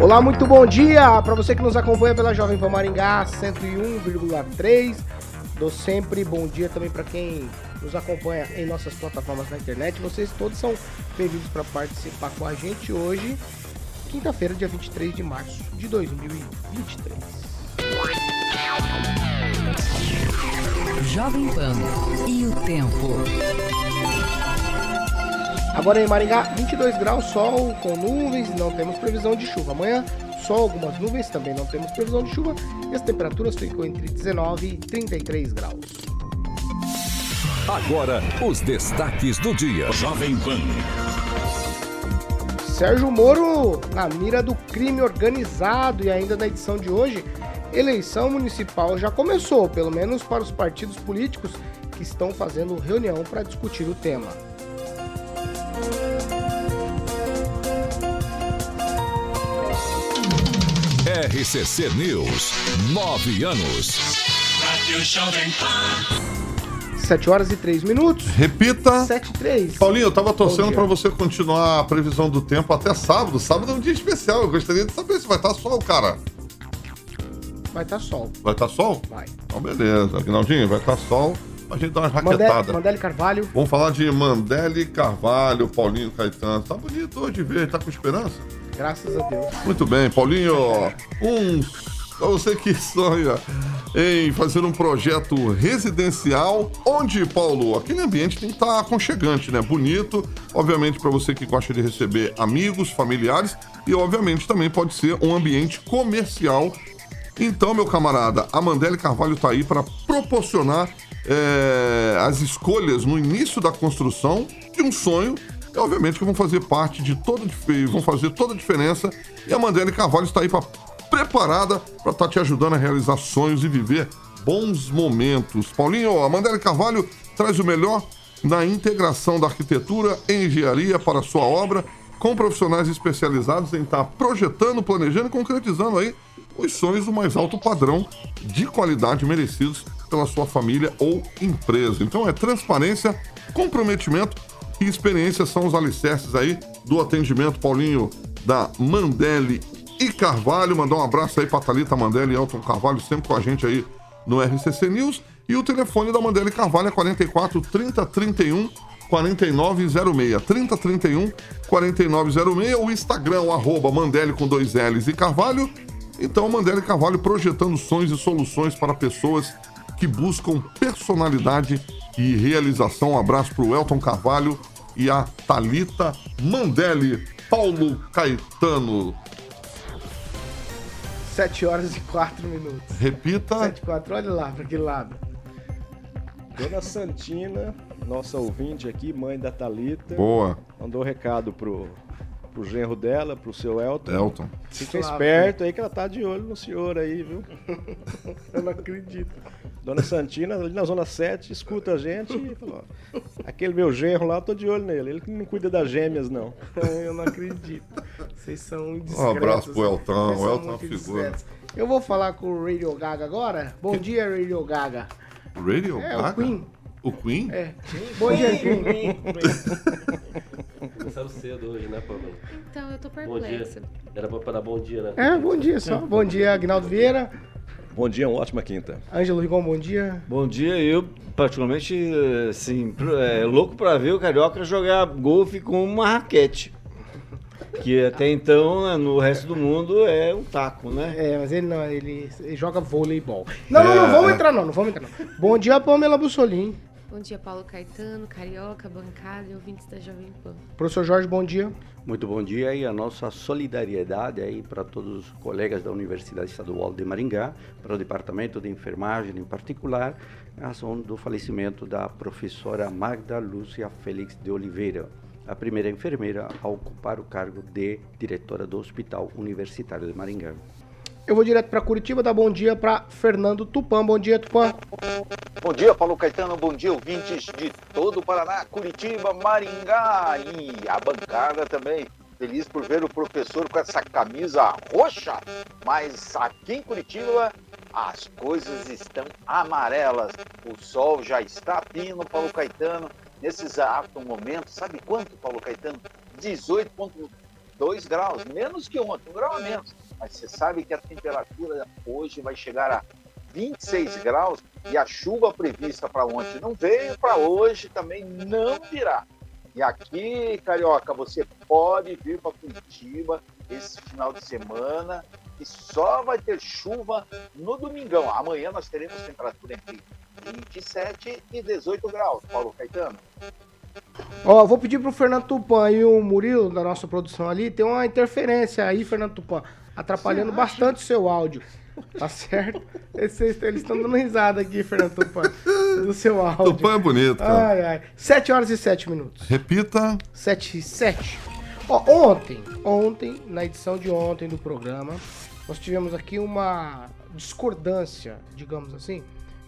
Olá, muito bom dia para você que nos acompanha pela Jovem Pan Maringá 101,3. Dou sempre bom dia também para quem nos acompanha em nossas plataformas na internet. Vocês todos são bem-vindos para participar com a gente hoje, quinta-feira, dia 23 de março de 2023. Jovem Pan e o tempo. Agora em Maringá, 22 graus, sol com nuvens, não temos previsão de chuva. Amanhã, sol, algumas nuvens, também não temos previsão de chuva. E as temperaturas ficam entre 19 e 33 graus. Agora, os destaques do dia. Jovem Pan. Sérgio Moro na mira do crime organizado e ainda na edição de hoje, eleição municipal já começou, pelo menos para os partidos políticos que estão fazendo reunião para discutir o tema. RCC News, nove anos. 7 horas e 3 minutos. Repita. 7 e 3. Paulinho, eu tava torcendo para você continuar a previsão do tempo até sábado. Sábado é um dia especial. Eu gostaria de saber se vai estar sol, cara. Vai estar sol. Vai estar sol? Vai. Então, beleza. Aguinaldinho, vai estar sol. A gente dá umas raquetadas. Mandele Carvalho. Vamos falar de Mandele Carvalho, Paulinho Caetano. Tá bonito hoje ver, tá com esperança? Graças a Deus. Muito bem, Paulinho. Um. Pra você que sonha em fazer um projeto residencial, onde, Paulo, aquele ambiente tem que estar aconchegante, né? Bonito, obviamente para você que gosta de receber amigos, familiares e, obviamente, também pode ser um ambiente comercial. Então, meu camarada, a Mandele Carvalho está aí para proporcionar é, as escolhas no início da construção de um sonho e obviamente que vão fazer parte de toda vão fazer toda a diferença e a Mandele Carvalho está aí pra, preparada para estar tá te ajudando a realizar sonhos e viver bons momentos. Paulinho, a Mandele Carvalho traz o melhor na integração da arquitetura e engenharia para a sua obra, com profissionais especializados em estar tá projetando, planejando e concretizando aí os sonhos do mais alto padrão de qualidade merecidos pela sua família ou empresa. Então é transparência, comprometimento e experiência são os alicerces aí do atendimento, Paulinho, da Mandele e Carvalho. Mandar um abraço aí para Thalita Mandele e Elton Carvalho, sempre com a gente aí no RCC News. E o telefone da Mandele Carvalho é 44 30 31 4906. 30 31 4906. O Instagram, o arroba Mandele com dois L's e Carvalho. Então, Mandele Carvalho projetando sonhos e soluções para pessoas que buscam personalidade e realização. Um abraço para o Elton Carvalho e a Talita Mandelli. Paulo Caetano. 7 horas e 4 minutos. Repita. 7 e 4, olha lá para aquele lado. Dona Santina, nossa ouvinte aqui, mãe da Talita. Boa. Mandou um recado pro pro genro dela, pro seu Elton. Elton. Fica esperto aí que ela tá de olho no senhor aí, viu? Eu não acredito. Dona Santina, ali na Zona 7, escuta a gente e falou: aquele meu genro lá, eu tô de olho nele. Ele que não cuida das gêmeas, não. Eu não acredito. Vocês são discretos. Um abraço pro Elton. O Elton é uma figura. Eu vou falar com o Radio Gaga agora. Bom que... dia, Radio Gaga. Radio é, Gaga? O Queen. O Queen? É. Bom dia, Queen. Começaram cedo hoje, né, Pablo? Então, eu tô perplexa. Era pra dar bom dia, né? É, bom dia só. Bom dia, Agnaldo Vieira. Bom dia, uma ótima quinta. Ângelo Rigon, bom dia. Bom dia, eu particularmente, assim, é, louco para ver o Carioca jogar golfe com uma raquete. Que até então, né, no resto do mundo, é um taco, né? É, mas ele não, ele, ele joga voleibol. Não, é, não, não, vamos entrar não, não vamos entrar não. Bom dia, Pamela Bussolim. Bom dia, Paulo Caetano, Carioca, bancada e ouvintes da Jovem Pan. Professor Jorge, bom dia. Muito bom dia e a nossa solidariedade aí para todos os colegas da Universidade Estadual de Maringá, para o Departamento de Enfermagem em particular, em razão do falecimento da professora Magda Lúcia Félix de Oliveira, a primeira enfermeira a ocupar o cargo de diretora do Hospital Universitário de Maringá. Eu vou direto para Curitiba, dar bom dia para Fernando Tupan. Bom dia, Tupan. Bom dia, Paulo Caetano. Bom dia, ouvintes de todo o Paraná, Curitiba, Maringá e a bancada também. Feliz por ver o professor com essa camisa roxa, mas aqui em Curitiba as coisas estão amarelas. O sol já está pino, Paulo Caetano. Nesse exato momento, sabe quanto, Paulo Caetano? 18,2 graus, menos que ontem, um grau a menos. Mas você sabe que a temperatura hoje vai chegar a 26 graus e a chuva prevista para ontem não veio, para hoje também não virá. E aqui, Carioca, você pode vir para Curitiba esse final de semana e só vai ter chuva no domingão. Amanhã nós teremos temperatura entre 27 e 18 graus, Paulo Caetano. Ó, vou pedir pro Fernando Tupan e o Murilo, da nossa produção ali, tem uma interferência aí, Fernando Tupan, atrapalhando bastante o seu áudio. Tá certo? Eles estão dando risada aqui, Fernando Tupan, do seu áudio. Tupã é bonito, cara. Ai, ai. 7 horas e 7 minutos. Repita. 7 e 7. Ó, ontem, ontem, na edição de ontem do programa, nós tivemos aqui uma discordância, digamos assim,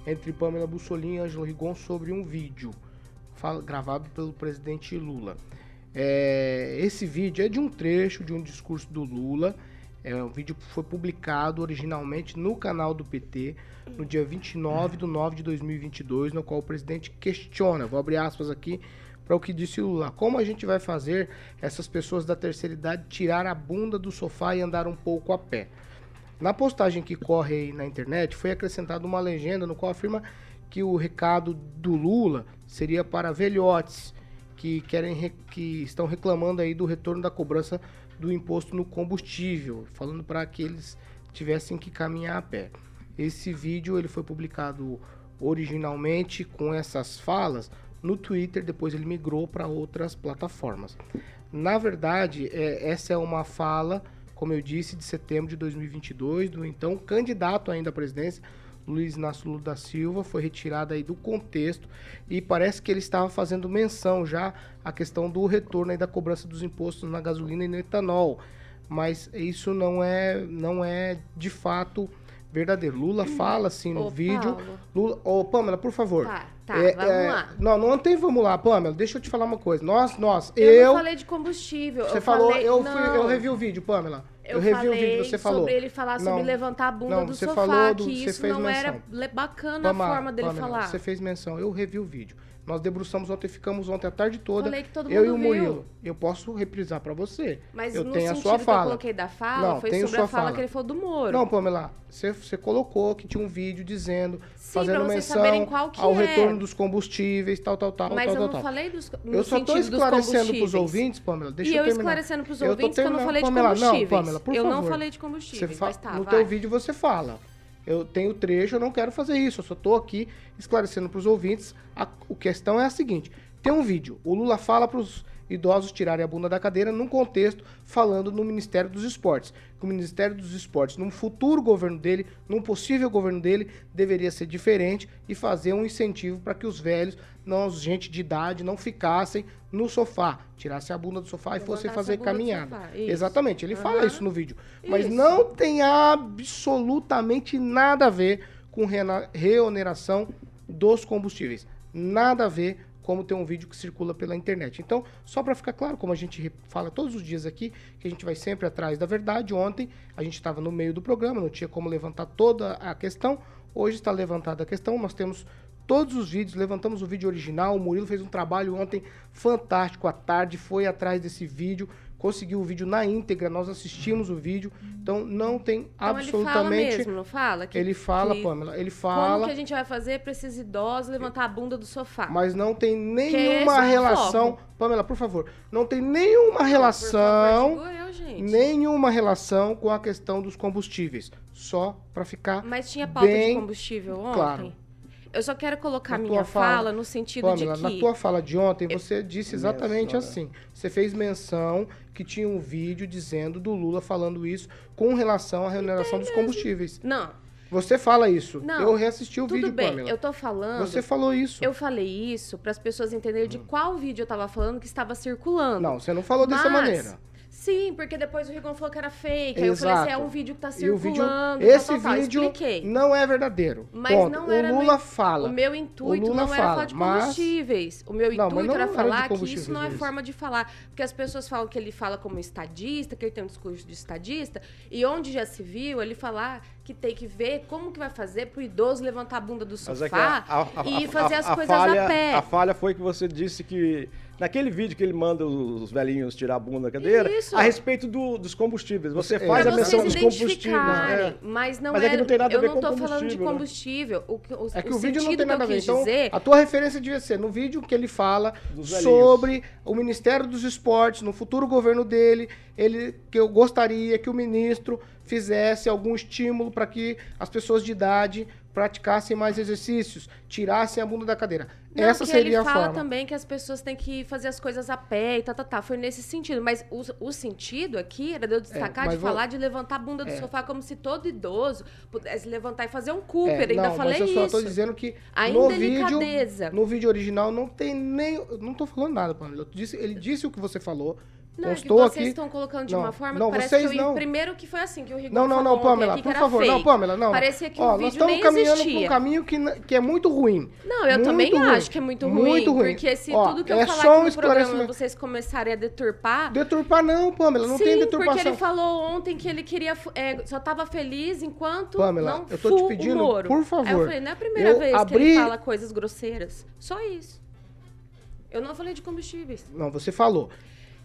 entre Pamela Bussolini e Ângelo Rigon sobre um vídeo gravado pelo presidente Lula. É, esse vídeo é de um trecho de um discurso do Lula. É um vídeo que foi publicado originalmente no canal do PT no dia 29 de 9 de 2022, no qual o presidente questiona, vou abrir aspas aqui para o que disse Lula, como a gente vai fazer essas pessoas da terceira idade tirar a bunda do sofá e andar um pouco a pé. Na postagem que corre aí na internet, foi acrescentada uma legenda no qual afirma que o recado do Lula seria para velhotes que querem re- que estão reclamando aí do retorno da cobrança do imposto no combustível, falando para que eles tivessem que caminhar a pé. Esse vídeo ele foi publicado originalmente com essas falas no Twitter, depois ele migrou para outras plataformas. Na verdade, é, essa é uma fala, como eu disse, de setembro de 2022, do então candidato ainda à presidência, Luiz Inácio Lula da Silva, foi retirada aí do contexto e parece que ele estava fazendo menção já à questão do retorno aí da cobrança dos impostos na gasolina e no etanol. Mas isso não é, não é de fato verdadeiro. Lula fala assim no Ô, vídeo. Paulo. Lula, ô, Pamela, por favor. Tá, tá, É, vamos é, lá. Não, não tem vamos lá, Pamela. Deixa eu te falar uma coisa. Nós, nós, Eu, eu. não falei de combustível. você eu falou, falei, eu, fui, eu revi o vídeo, Pamela. Eu, revi falei o vídeo, você falou. sobre ele falar sobre Não, levantar a bunda não, do você sofá, falou do- que isso não era menção. le- bacana Pamela, a forma dele Pamela, falar. Você fez menção, eu revi o vídeo. Nós debruçamos ontem, ficamos ontem a tarde toda. Falei que todo eu e mundo o viu. Murilo. Eu posso reprisar pra você. Mas eu no tenho a sentido sua que eu coloquei da fala, Não, foi sobre sua a fala, fala. que ele falou do Moro. Não, Pamela, você, você colocou que tinha um vídeo dizendo, Sim, fazendo menção saberem qual que ao é. retorno dos combustíveis, tal, tal, tal, Mas tal, eu não tal. falei dos, Eu só tô esclarecendo pros ouvintes, Pamela, deixa e eu eu terminar. esclarecendo pros Eu ouvintes que eu não falei de Pamela, não, combustíveis. Pamela, por eu não favor. falei de Você combustíveis, fa- mas tá, no vai. teu vídeo você fala. Eu tenho trecho, eu não quero fazer isso. Eu só tô aqui esclarecendo pros ouvintes. A, a questão é a seguinte: tem um vídeo. O Lula fala pros idosos tirarem a bunda da cadeira num contexto falando no Ministério dos Esportes. Que o Ministério dos Esportes, num futuro governo dele, num possível governo dele, deveria ser diferente e fazer um incentivo para que os velhos, não gente de idade, não ficassem no sofá, tirassem a bunda do sofá e fossem fazer caminhada. Exatamente, ele fala Aham. isso no vídeo. Mas Isso. não tem absolutamente nada a ver com reoneração dos combustíveis. Nada a ver como tem um vídeo que circula pela internet. Então, só para ficar claro, como a gente fala todos os dias aqui, que a gente vai sempre atrás da verdade. Ontem a gente estava no meio do programa, não tinha como levantar toda a questão. Hoje está levantada a questão, nós temos todos os vídeos, levantamos o vídeo original. O Murilo fez um trabalho ontem fantástico à tarde, foi atrás desse vídeo, conseguiu o vídeo na íntegra, nós assistimos o vídeo. Então não tem Então ele fala absolutamente mesmo, não fala? Que- ele fala, que- Pamela, ele Como fala, que a gente vai fazer pra esses idosos levantar a bunda do sofá? mas não tem é nenhuma o relação. foco. Pamela, por favor, não tem nenhuma relação, Por favor, eu, gente. nenhuma relação com a questão dos combustíveis. Só para ficar Mas tinha pauta bem de combustível ontem? claro. Eu só quero colocar Na minha fala, fala, no sentido Pamela, de na que... tua fala de ontem, você disse exatamente assim. Você fez menção que tinha um vídeo dizendo do Lula falando isso com relação à remuneração dos combustíveis. Não, Você fala isso. Não, eu reassisti o Tudo vídeo, bem, Pamela. eu tô falando. Você falou isso. Eu falei isso para as pessoas entenderem de qual vídeo eu tava falando que estava circulando. Não, você não falou dessa Mas- maneira. Sim, porque depois o Rigon falou que era fake. Aí eu falei assim, é um vídeo que tá E o vídeo, circulando. esse tal, tal, vídeo Expliquei. não é verdadeiro. Mas Ponto. não era o Lula meu- fala. O meu intuito O Lula não era fala, falar de mas- combustíveis. O meu Não, mas intuito não era era falar que isso não é isso. forma de falar. Porque as pessoas falam que ele fala como estadista, que ele tem um discurso de estadista. E onde já se viu ele falar que tem que ver como que vai fazer pro idoso levantar a bunda do Mas é sofá a- a- a- e fazer a- as a coisas falha, a pé. A falha foi que você disse que. Naquele vídeo que ele manda os velhinhos tirar a bunda da cadeira, Isso. a respeito do- dos combustíveis. Você Você- faz Pra a menção dos combustíveis. né? mas não Mas é que era- não tem nada a eu ver não com tô falando de combustível, né? combustível. O, que- o, É que o o, vídeo não sentido tem que eu nada a ver. Então, dizer a tua referência devia ser no vídeo que ele fala sobre o Ministério dos Esportes, no futuro governo dele, ele que eu gostaria que o ministro fizesse algum estímulo para que as pessoas de idade praticassem mais exercícios, tirassem a bunda da cadeira. Não, Essa seria ele a fala forma. também que as pessoas têm que fazer as coisas a pé e tá, tá, tá. Foi nesse sentido. Mas o, o sentido aqui era de eu destacar, mas de vou- falar de levantar a bunda do É. sofá como se todo idoso pudesse levantar e fazer um Cooper. É, Ainda não, falei mas eu só isso. tô dizendo que A no vídeo, indelicadeza. no vídeo original não tem nem, não tô falando nada, Pamela. Disse, ele disse o que você falou. Não, é que constou vocês aqui. estão colocando de Não, uma forma não, que parece vocês que eu... não. Primeiro que foi assim, que o Rigon Não, não, não, Pamela, aqui que por favor. Não, fake. Pamela, não. Parecia que Ó, o nós vídeo estamos nem caminhando um caminho que, que é muito ruim. Não, eu Muito também ruim. acho que é muito ruim. Muito ruim. Porque se Ó, tudo que eu é falar só um aqui no programa vocês começarem a deturpar... Deturpar não, Pamela, não Sim, tem deturpação. porque ele falou ontem que ele queria... é, só tava feliz enquanto Pamela, não eu tô te pedindo, por Aí eu favor, falei, não é a primeira eu vez que abri- ele fala coisas grosseiras. Só isso. Eu não falei de combustíveis. Não, você falou.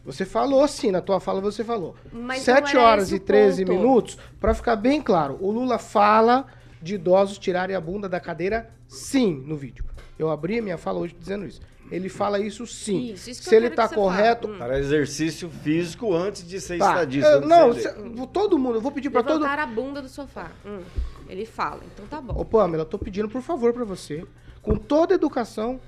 Você falou sim, na tua fala você falou. Mas 7 não era horas e o 13 ponto. minutos, pra ficar bem claro, o Lula fala de idosos tirarem a bunda da cadeira sim no vídeo. Eu abri a minha fala hoje dizendo isso. Ele fala isso sim. Isso, isso Se ele tá você correto. Hum. Para exercício físico antes de ser tá. estadista. Eu- não, todo mundo, eu vou pedir pra todo a bunda do sofá. Hum, ele fala, então tá bom. Ô, Pamela, eu tô pedindo por favor pra você, com toda educação,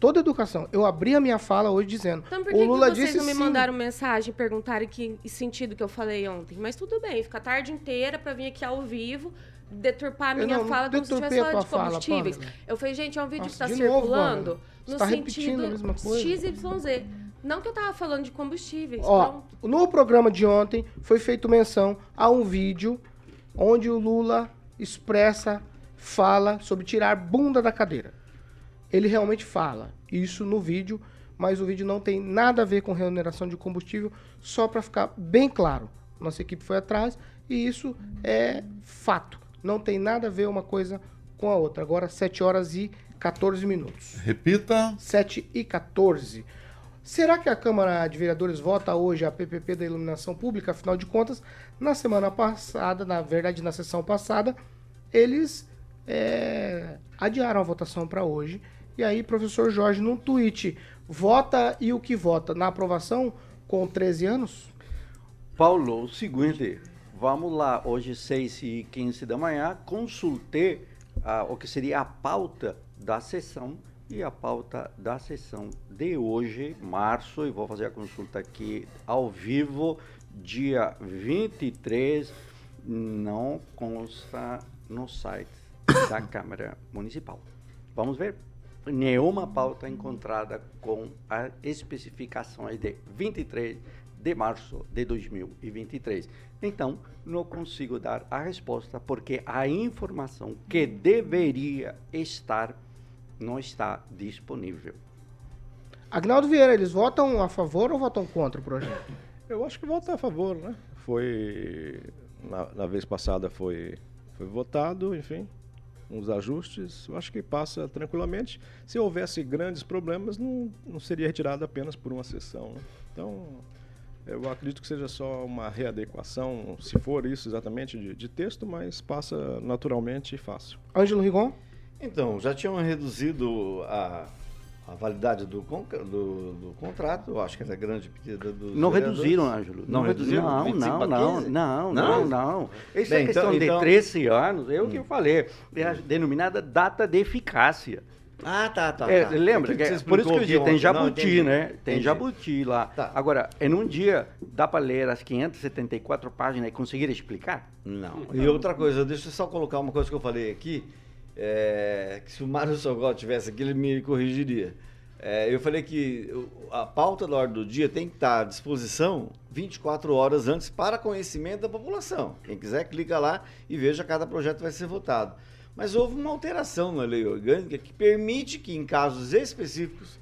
toda educação. Eu abri a minha fala hoje dizendo, Então por o que, Lula que vocês disse não me sim. mandaram mensagem, perguntaram que sentido que eu falei ontem? Mas tudo bem, fica a tarde inteira pra vir aqui ao vivo deturpar a minha não- fala como se estivesse a falando de fala, combustíveis. Pamela. eu falei, gente, é um vídeo Nossa, que tá novo, circulando. Você no tá sentido a. XYZ. Não que eu tava falando de combustíveis. Ó, pronto. no programa de ontem foi feito menção a um vídeo onde o Lula expressa, fala sobre tirar bunda da cadeira. Ele realmente fala isso no vídeo, mas o vídeo não tem nada a ver com remuneração de combustível, só para ficar bem claro. Nossa equipe foi atrás e isso é fato. Não tem nada a ver uma coisa com a outra. Agora 7 horas e 14 minutos. Repita. 7 e 14. Será que a Câmara de Vereadores vota hoje a PPP da iluminação pública? Afinal de contas, na semana passada, na verdade na sessão passada, eles é, adiaram a votação para hoje. E aí, professor Jorge, num tweet, vota e o que vota? Na aprovação com 13 anos? Paulo, o seguinte, vamos lá, hoje 6 e 15 da manhã, consultei ah, o que seria a pauta da sessão e a pauta da sessão de hoje, março, e vou fazer a consulta aqui ao vivo, dia 23, não consta no site da Câmara Municipal. Vamos ver? Nenhuma pauta encontrada com as especificações de 23 de março de 2023. Então, não consigo dar a resposta porque a informação que deveria estar não está disponível. Agnaldo Vieira, eles votam a favor ou votam contra o projeto? Eu acho que vota a favor, né? Foi. Na, na vez passada foi, foi votado, enfim, uns ajustes. Eu acho que passa tranquilamente. Se houvesse grandes problemas, não, não seria retirado apenas por uma sessão. né? Então, eu acredito que seja só uma readequação, se for isso exatamente, de, de texto, mas passa naturalmente e fácil. Ângelo Rigon? Então, já tinham reduzido a, a validade do, con- do, do contrato, eu acho que era grande pedida dos Não vereadores. reduziram, Ângelo. Não reduziram? Não, 25 não, para não, 15? não, Não? não, não. Isso Bem, é questão então- de então- 13 anos, é o que eu falei. É a denominada data de eficácia. Ah, tá, tá. É, tá. lembra? O que é- você por isso que eu tem. Não, jabuti, entendi. né? Tem Entendi. jabuti lá. Tá. Agora, em um dia, dá para ler as 574 páginas e conseguir explicar? Não. E outra coisa, deixa eu só colocar uma coisa que eu falei aqui, é, que se o Mário Sogol tivesse aqui, ele me corrigiria. É, eu falei que a pauta da ordem do dia tem que estar à disposição 24 horas antes para conhecimento da população. Quem quiser, clica lá e veja cada projeto vai ser votado. Mas houve uma alteração na lei orgânica que permite que, em casos específicos,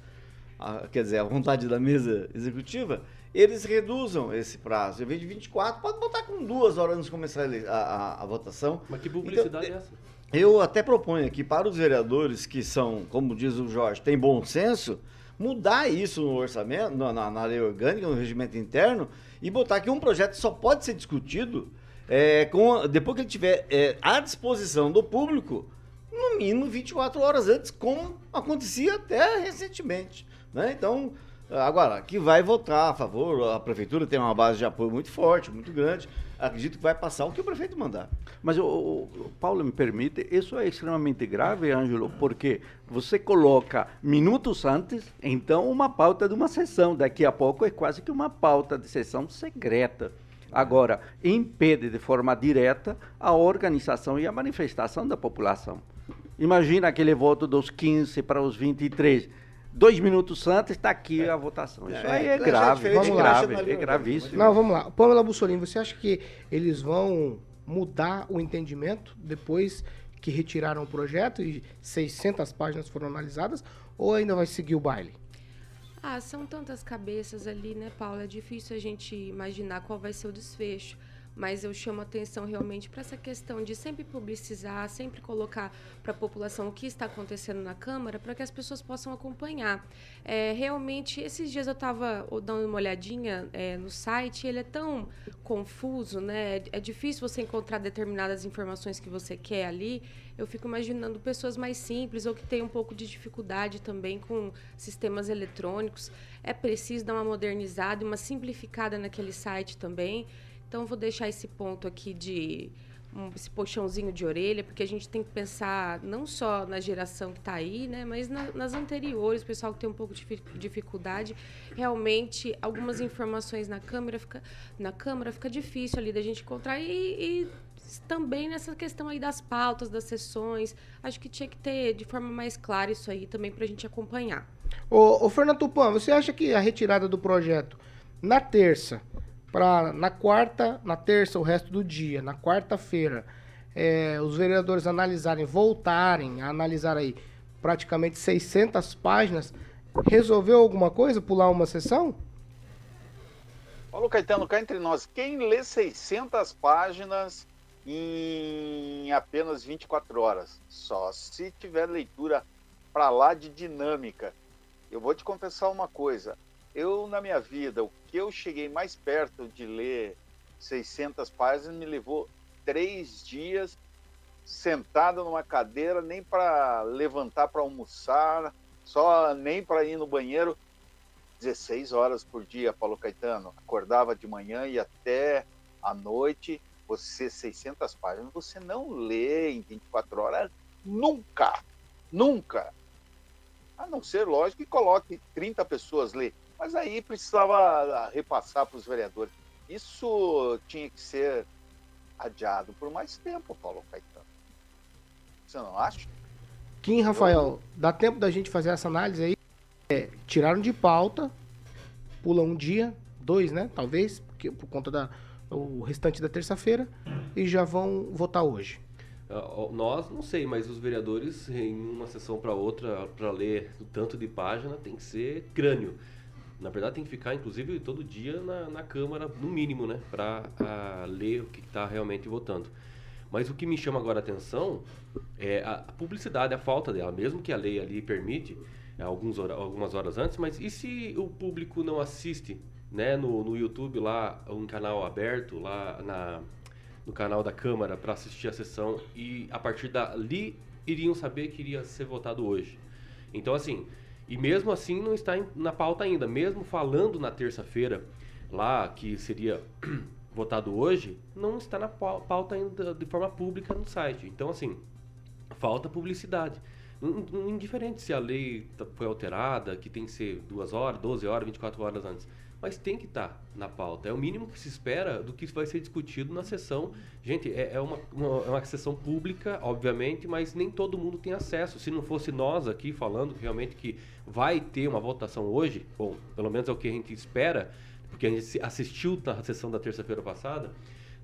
a- quer dizer, a vontade da mesa executiva, eles reduzam esse prazo. Em vez de 24, pode botar com duas horas antes de começar a, a- a- a votação. Mas que publicidade Então, é essa? Eu até proponho aqui para os vereadores que são, como diz o Jorge, têm bom senso, mudar isso no orçamento, na, na- na lei orgânica, no regimento interno, e botar que um projeto só pode ser discutido é, com, depois que ele estiver é, à disposição do público, no mínimo 24 horas antes, como acontecia até recentemente. Né? Então, agora, que vai votar a favor, a prefeitura tem uma base de apoio muito forte, muito grande, acredito que vai passar o que o prefeito mandar. Mas, o, o- Paulo, me permite, isso é extremamente grave, Ângelo, porque você coloca minutos antes, então, uma pauta de uma sessão. Daqui a pouco é quase que uma pauta de sessão secreta. Agora, impede de forma direta a organização e a manifestação da população. Imagina aquele voto dos 15 para os 23. Dois minutos antes está aqui a votação. Isso É, aí é é grave, é diferente, grave, é gravíssimo. Não, vamos lá. Pamela Bussolini, você acha que eles vão mudar o entendimento depois que retiraram o projeto e 600 páginas foram analisadas? Ou ainda vai seguir o baile? Ah, são tantas cabeças ali, né, Paula? É difícil a gente imaginar qual vai ser o desfecho. Mas eu chamo atenção realmente para essa questão de sempre publicizar, sempre colocar para a população o que está acontecendo na Câmara, para que as pessoas possam acompanhar. É, realmente, esses dias eu estava dando uma olhadinha é, no site, ele é tão confuso, né? É difícil você encontrar determinadas informações que você quer ali. Eu fico imaginando pessoas mais simples ou que têm um pouco de dificuldade também com sistemas eletrônicos. É preciso dar uma modernizada uma simplificada naquele site também. Então, vou deixar esse ponto aqui de um, esse puxãozinho de orelha, porque a gente tem que pensar não só na geração que está aí, né, mas na- nas anteriores, o pessoal que tem um pouco de difi- dificuldade. Realmente, algumas informações na câmera fica, na câmara fica difícil ali da gente encontrar e, e também nessa questão aí das pautas, das sessões. Acho que tinha que ter de forma mais clara isso aí também para a gente acompanhar. Ô Fernando Tupan, você acha que a retirada do projeto na terça, para na quarta, na terça, o resto do dia, na quarta-feira, é, os vereadores analisarem, voltarem a analisar aí praticamente 600 páginas, resolveu alguma coisa? Pular uma sessão? Paulo Caetano, cá entre nós, quem lê 600 páginas em apenas 24 horas? Só se tiver leitura para lá de dinâmica. Eu vou te confessar uma coisa. Eu, na minha vida, o que eu cheguei mais perto de ler 600 páginas me levou três dias sentado numa cadeira, nem para levantar para almoçar, só nem para ir no banheiro. 16 horas por dia, Paulo Caetano. Acordava de manhã e até à noite. Você, 600 páginas, você não lê em 24 horas nunca. Nunca. A não ser, lógico, que coloque 30 pessoas ler. Mas aí precisava repassar para os vereadores. Isso tinha que ser adiado por mais tempo, Paulo Caetano. Você não acha? Kim, Rafael, dá tempo da gente fazer essa análise aí? É, tiraram de pauta, pula um dia, dois, né? Talvez, porque, por conta da o restante da terça-feira, e já vão votar hoje. Ah, Nós, não sei, mas os vereadores, em uma sessão para outra, para ler o tanto de página, tem que ser crânio. Na verdade, tem que ficar, inclusive, todo dia na, na Câmara, no mínimo, né? Para ler o que está realmente votando. Mas o que me chama agora a atenção é a publicidade, a falta dela, mesmo que a lei ali permite é, alguns algumas horas antes, mas e se o público não assiste né, no, no YouTube lá, um canal aberto, lá na, no canal da Câmara para assistir a sessão e a partir dali iriam saber que iria ser votado hoje. Então, assim, e mesmo assim não está na pauta ainda, mesmo falando na terça-feira lá que seria votado hoje, não está na pau- pauta ainda de forma pública no site. Então, assim, falta publicidade. In- in- Indiferente se a lei tá- foi alterada, que tem que ser duas horas, 12 horas, 24 horas antes. Mas tem que estar na pauta. É o mínimo que se espera do que vai ser discutido na sessão. Gente, é, é uma, uma, é uma sessão pública, obviamente, mas nem todo mundo tem acesso. Se não fosse nós aqui falando realmente que vai ter uma votação hoje, bom, pelo menos é o que a gente espera, porque a gente assistiu na sessão da terça-feira passada,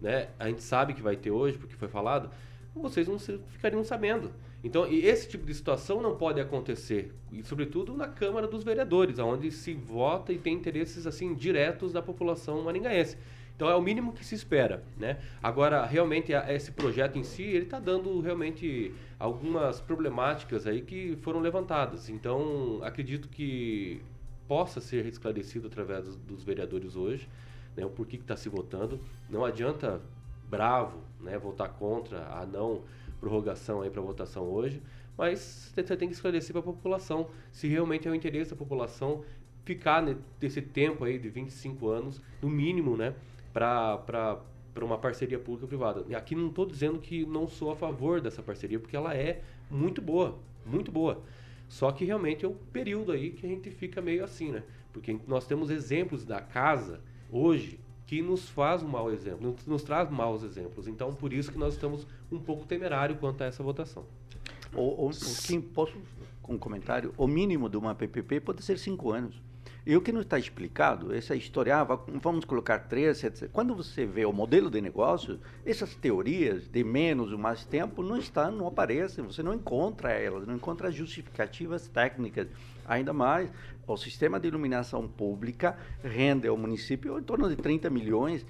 né? A gente sabe que vai ter hoje, porque foi falado, vocês não ficariam sabendo. Então, e esse tipo de situação não pode acontecer, e sobretudo na Câmara dos Vereadores, onde se vota e tem interesses assim diretos da população maringaense. Então é o mínimo que se espera, né? Agora, realmente esse projeto em si, ele está dando realmente algumas problemáticas aí que foram levantadas. Então, acredito que possa ser esclarecido através dos, vereadores hoje, né, o porquê que está se votando. Não adianta bravo, né, votar contra a não prorrogação aí para votação hoje, mas você tem que esclarecer para a população se realmente é o interesse da população ficar ne- nesse tempo aí de 25 anos, no mínimo, né, para para uma parceria pública-privada. Aqui não estou dizendo que não sou a favor dessa parceria, porque ela é muito boa, muito boa. Só que realmente é o período aí que a gente fica meio assim, né? Porque nós temos exemplos da casa hoje que nos faz um mau exemplo, nos, nos traz maus exemplos. Então, por isso que nós estamos um pouco temerário quanto a essa votação. O, o, posso, com um comentário, o mínimo de uma PPP pode ser cinco anos. E o que não está explicado, essa história, ah, va- vamos colocar três, etc. Quando você vê o modelo de negócio, essas teorias de menos ou mais tempo não estão, não aparecem, você não encontra elas, não encontra justificativas técnicas. Ainda mais, o sistema de iluminação pública rende ao município em torno de 30 milhões.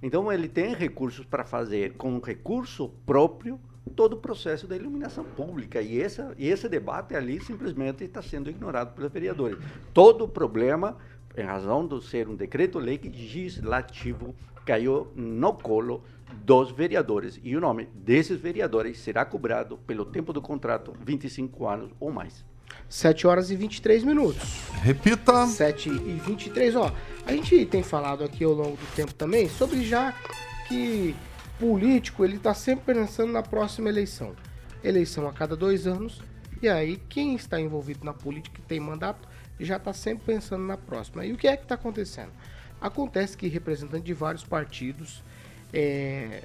Então, ele tem recursos para fazer com recurso próprio todo o processo da iluminação pública. E, essa, e esse debate ali simplesmente está sendo ignorado pelos vereadores. Todo o problema, em razão de ser um decreto-lei legislativo, caiu no colo dos vereadores. E o nome desses vereadores será cobrado pelo tempo do contrato, 25 anos ou mais. 7 horas e 23 minutos. Repita. 7 e 23, ó. A gente tem falado aqui ao longo do tempo também sobre já que político ele tá sempre pensando na próxima eleição. Eleição a cada dois anos. E aí, quem está envolvido na política e tem mandato já está sempre pensando na próxima. E o que é que está acontecendo? Acontece que representantes de vários partidos é,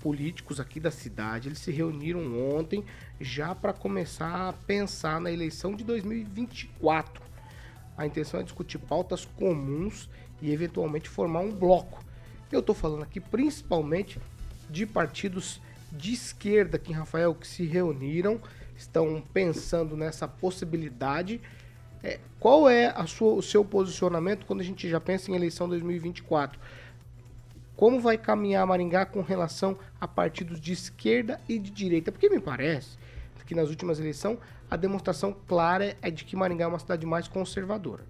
políticos aqui da cidade, eles se reuniram ontem já para começar a pensar na eleição de 2024. A intenção é discutir pautas comuns e eventualmente formar um bloco. Eu estou falando aqui principalmente de partidos de esquerda aqui em Rafael que se reuniram, estão pensando nessa possibilidade. É, qual é a sua- o seu posicionamento quando a gente já pensa em eleição 2024? Como vai caminhar Maringá com relação a partidos de esquerda e de direita? Porque me parece que nas últimas eleições a demonstração clara é de que Maringá é uma cidade mais conservadora.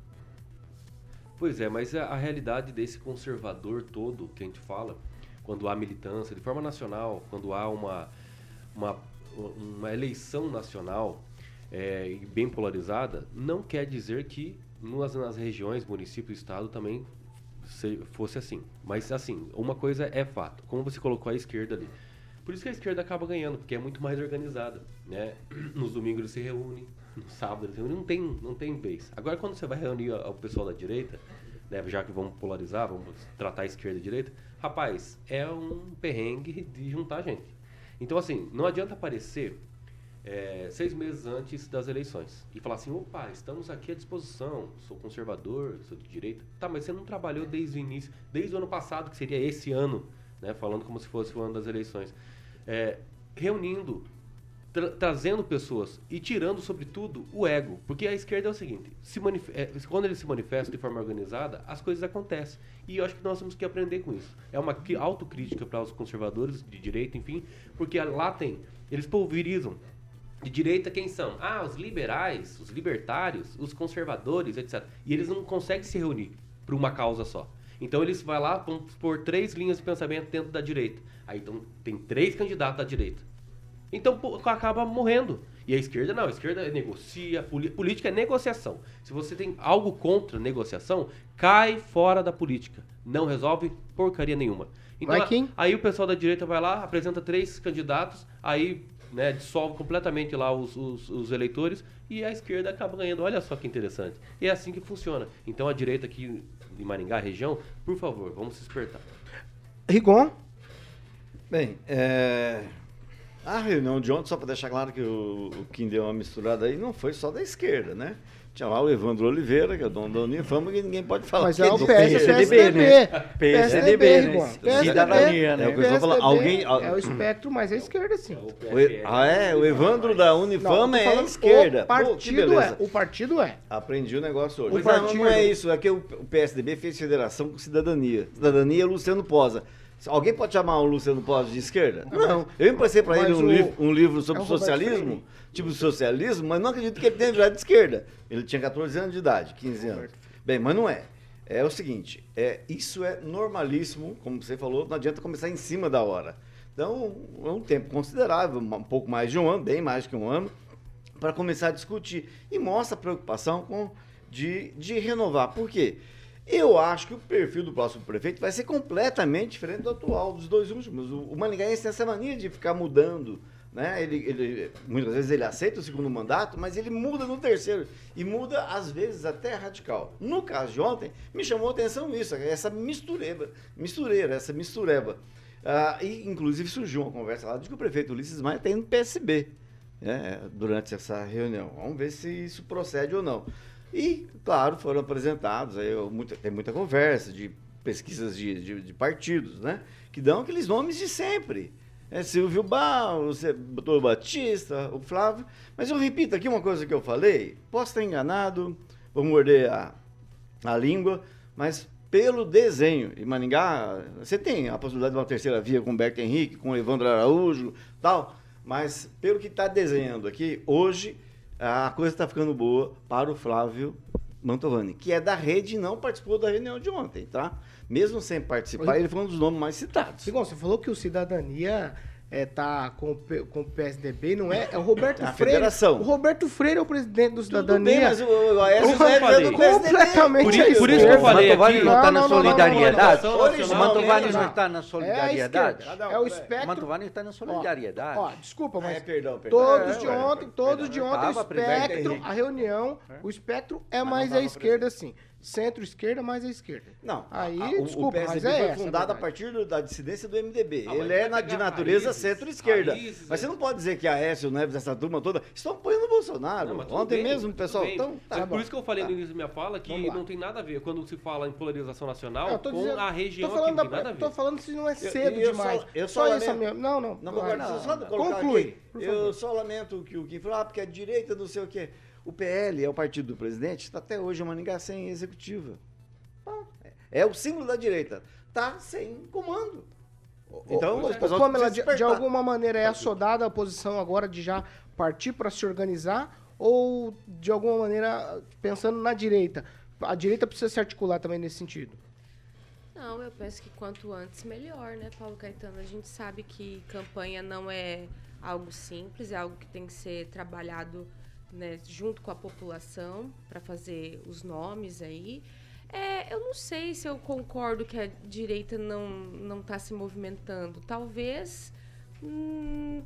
Pois é, mas a, a realidade desse conservador todo que a gente fala, quando há militância de forma nacional, quando há uma, uma, uma eleição nacional é, bem polarizada, não quer dizer que nas, nas regiões, município estado também se- fosse assim. Mas assim, uma coisa é fato, como você colocou a esquerda ali. Por isso que a esquerda acaba ganhando, porque é muito mais organizada, né? Nos domingos eles se reúnem, no sábado eles se reúnem, não tem, não tem vez. Agora quando você vai reunir o pessoal da direita, né, já que vamos polarizar, vamos tratar a esquerda e a direita, rapaz, é um perrengue de juntar gente. Então assim, não adianta aparecer é, seis meses antes das eleições e falar assim, opa, estamos aqui à disposição, sou conservador, sou de direita. Tá, mas você não trabalhou desde o início, desde o ano passado, que seria esse ano, né, falando como se fosse o ano das eleições. É, reunindo, tra- trazendo pessoas e tirando, sobretudo, o ego. Porque a esquerda é o seguinte, se é, quando ele se manifesta de forma organizada, as coisas acontecem. E eu acho que nós temos que aprender com isso. É uma autocrítica para os conservadores de direita, enfim, porque lá tem, eles pulverizam. De direita quem são? Ah, os liberais, os libertários, os conservadores, etc. E eles não conseguem se reunir por uma causa só. Então eles vão lá, vão por três linhas de pensamento dentro da direita. Aí então tem três candidatos da direita. Então acaba morrendo. E a esquerda não, a esquerda negocia, política é negociação. Se você tem algo contra negociação, cai fora da política. Não resolve porcaria nenhuma. Então, aí o pessoal da direita vai lá, apresenta três candidatos, aí né, dissolve completamente lá os, os, os eleitores e a esquerda acaba ganhando. Olha só que interessante. E é assim que funciona. Então a direita aqui em Maringá, região, por favor, vamos se despertar. Rigon? Bem, é... a reunião de ontem, só para deixar claro que o, o Kim deu uma misturada aí, não foi só da esquerda, né? Tinha lá o Evandro Oliveira, que é o dono da Unifama, que ninguém pode falar. Mas é o PSDB, né? PSDB, né? PSDB, Cidadania, né? É. Alguém, É o espectro mais à esquerda, sim. E- ah, é? O Evandro da Unifama é esquerda. O partido é. O partido é. Aprendi o negócio hoje. O Mas não, partido- não é isso, é que o, o PSDB fez federação com cidadania. Cidadania é Luciano Posa. Alguém pode chamar o Luciano Posa de esquerda? Não. Eu emprestei para ele um, o- livro, um livro sobre é socialismo, tipo socialismo, mas não acredito que ele tenha virado de esquerda. Ele tinha 14 anos de idade, 15 anos. Bem, mas não é. É o seguinte, é, isso é normalíssimo, como você falou, não adianta começar em cima da hora. Então, é um tempo considerável, um pouco mais de um ano, bem mais que um ano, para começar a discutir. E mostra a preocupação com, de, de renovar. Por quê? Eu acho que o perfil do próximo prefeito vai ser completamente diferente do atual, dos dois últimos. O, o tem essa mania de ficar mudando. Né? Ele, ele- muitas vezes ele aceita o segundo mandato, mas ele muda no terceiro. E muda, às vezes, até radical. No caso de ontem, me chamou a atenção isso, essa mistureba, mistureira, essa mistureba. Ah, e, inclusive, surgiu uma conversa lá de que o prefeito Ulisses Maia indo no PSB né, durante essa reunião. Vamos ver se isso procede ou não. E, claro, foram apresentados, aí, eu- muita- tem muita conversa de pesquisas de, de, de partidos, né? Que dão aqueles nomes de sempre. É Silvio Bal, o Zé- doutor Batista, o Flávio. Mas eu repito aqui uma coisa que eu falei, posso estar enganado, vou morder a, a língua, mas pelo desenho, em Maningá, você tem a possibilidade de uma terceira via com o Berto Henrique, com o Evandro Araújo, tal, mas pelo que está desenhando aqui, hoje a coisa está ficando boa para o Flávio Mantovani, que é da rede e não participou da reunião de ontem, tá? Mesmo sem participar, ele foi um dos nomes mais citados. Rigon, você falou que o Cidadania é, tá com, com o PSDB, não é? É o Roberto É a Freire. federação. O Roberto Freire é o presidente do Tudo Cidadania. bem, mas o, o Aécio é. Completamente Por, à i- por isso que eu falei aqui. não está Não, na não, não, não, solidariedade. não, Mantovani não, está na É solidariedade. É o espectro. Mantovani está na solidariedade. Ó, desculpa, mas É, perdão, perdão. todos É, de ontem, todos de ontem, o espectro, a reunião, o espectro é mais à esquerda, sim. Centro-esquerda, mais à esquerda. Não, Aí, a- o, desculpa, o PSDB mas é foi essa a fundado a partir do- da dissidência do MDB. Ah, Ele é na- de natureza centro-esquerda. Mas você é. não pode dizer que a Aécio Neves, essa turma toda, estão apoiando o Bolsonaro. Não, Ontem bem, mesmo, pessoal. Então, tá Mas bom. por isso que eu falei Tá. no início da minha fala que não tem nada a ver quando se fala em polarização nacional Não, eu com dizendo- a região tô falando não da- nada a ver. tô falando se não é Eu- cedo eu demais. só- eu só só isso lamento- mesmo. Não, não. Não, Conclui, por Eu só lamento que o Kim falou, ah, porque a direita não sei o quê. O PL é o partido do presidente, está até hoje em Maningá sem executiva. É- É o símbolo da direita. Está sem comando. Então, o pessoal Pamela, de, de alguma maneira é assodada a posição agora de já partir para se organizar ou de alguma maneira pensando na direita? A direita precisa se articular também nesse sentido. Não, eu penso que quanto antes melhor, né, Paulo Caetano? A gente sabe que campanha não é algo simples, é algo que tem que ser trabalhado né, junto com a população para fazer os nomes aí. É, eu não sei se eu concordo que a direita não não está se movimentando. Talvez hum,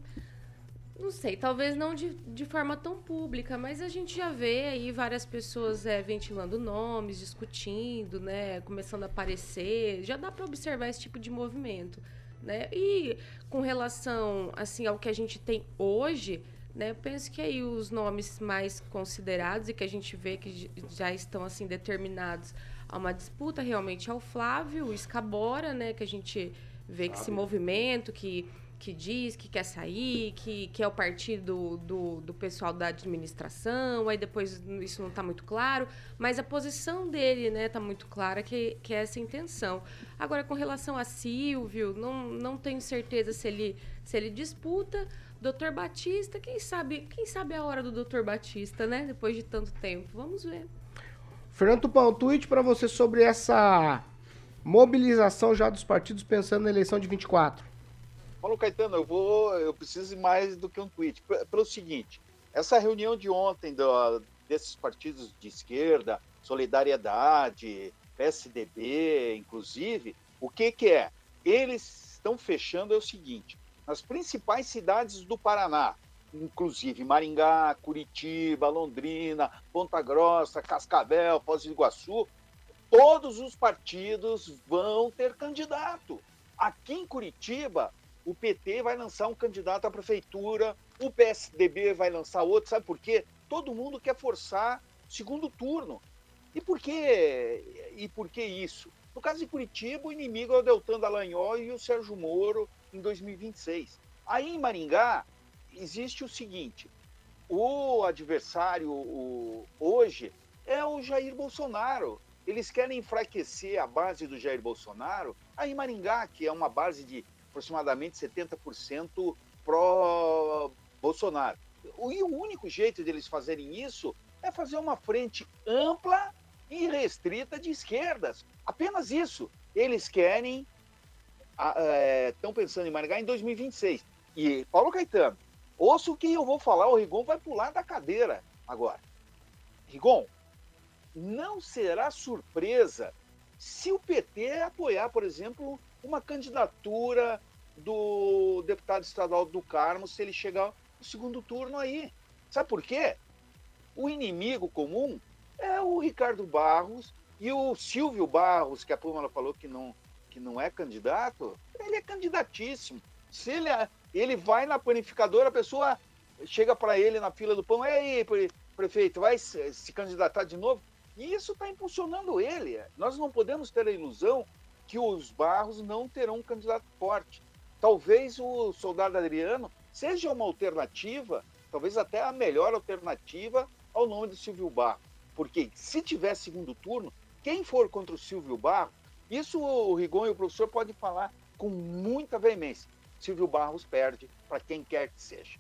não sei, talvez não de, de forma tão pública, mas a gente já vê aí várias pessoas é, ventilando nomes, discutindo, né, começando a aparecer. Já dá para observar esse tipo de movimento, né? E com relação assim ao que a gente tem hoje, né, eu penso que aí os nomes mais considerados e que a gente vê que já estão assim determinados a uma disputa realmente é o Flávio, o Escabora, né, que a gente vê que esse movimento que que diz que quer sair, que, que é o partido do, do pessoal da administração, aí depois isso não está muito claro, mas a posição dele né, está muito clara que, que é essa intenção. Agora, com relação a Silvio, não, não tenho certeza se ele, se ele disputa. Doutor Batista, quem sabe, quem sabe a hora do Doutor Batista, né? Depois de tanto tempo. Vamos ver. Fernando Tupão, tweet para você sobre essa mobilização já dos partidos pensando na eleição de 24. Paulo Caetano, eu vou, eu preciso de mais do que um tweet. Pelo seguinte, essa reunião de ontem do- desses partidos de esquerda, Solidariedade, PSDB, inclusive, o que que é? Eles estão fechando é o seguinte: nas principais cidades do Paraná, inclusive Maringá, Curitiba, Londrina, Ponta Grossa, Cascavel, Foz do Iguaçu, todos os partidos vão ter candidato. Aqui em Curitiba, o PT vai lançar um candidato à prefeitura, o PSDB vai lançar outro, sabe por quê? Todo mundo quer forçar segundo turno. E por que, e por que isso? No caso de Curitiba, o inimigo é o Deltan Dallagnol e o Sérgio Moro em 2026. Aí em Maringá, existe o seguinte: o adversário o, hoje é o Jair Bolsonaro. Eles querem enfraquecer a base do Jair Bolsonaro. Aí em Maringá, que é uma base de aproximadamente 70% pró-Bolsonaro. E o único jeito deles fazerem isso é fazer uma frente ampla e restrita de esquerdas. Apenas isso. Eles querem, estão é, pensando em Maringá em 2026. E Paulo Caetano, ouça o que eu vou falar, o Rigon vai pular da cadeira agora. Rigon, não será surpresa se o PT apoiar, por exemplo, uma candidatura do deputado estadual do Carmo se ele chegar no segundo turno aí. Sabe por quê? O inimigo comum é o Ricardo Barros e o Silvio Barros, que a Pâmela falou que não, que não é candidato, ele é candidatíssimo. Se ele, ele vai na panificadora, a pessoa chega para ele na fila do pão, ei, prefeito, vai se, candidatar de novo? E isso está impulsionando ele. Nós não podemos ter a ilusão que os Barros não terão um candidato forte. Talvez o soldado Adriano seja uma alternativa, talvez até a melhor alternativa ao nome do Silvio Barros. Porque se tiver segundo turno, quem for contra o Silvio Barros, isso o Rigon e o professor podem falar com muita veemência. Silvio Barros perde para quem quer que seja.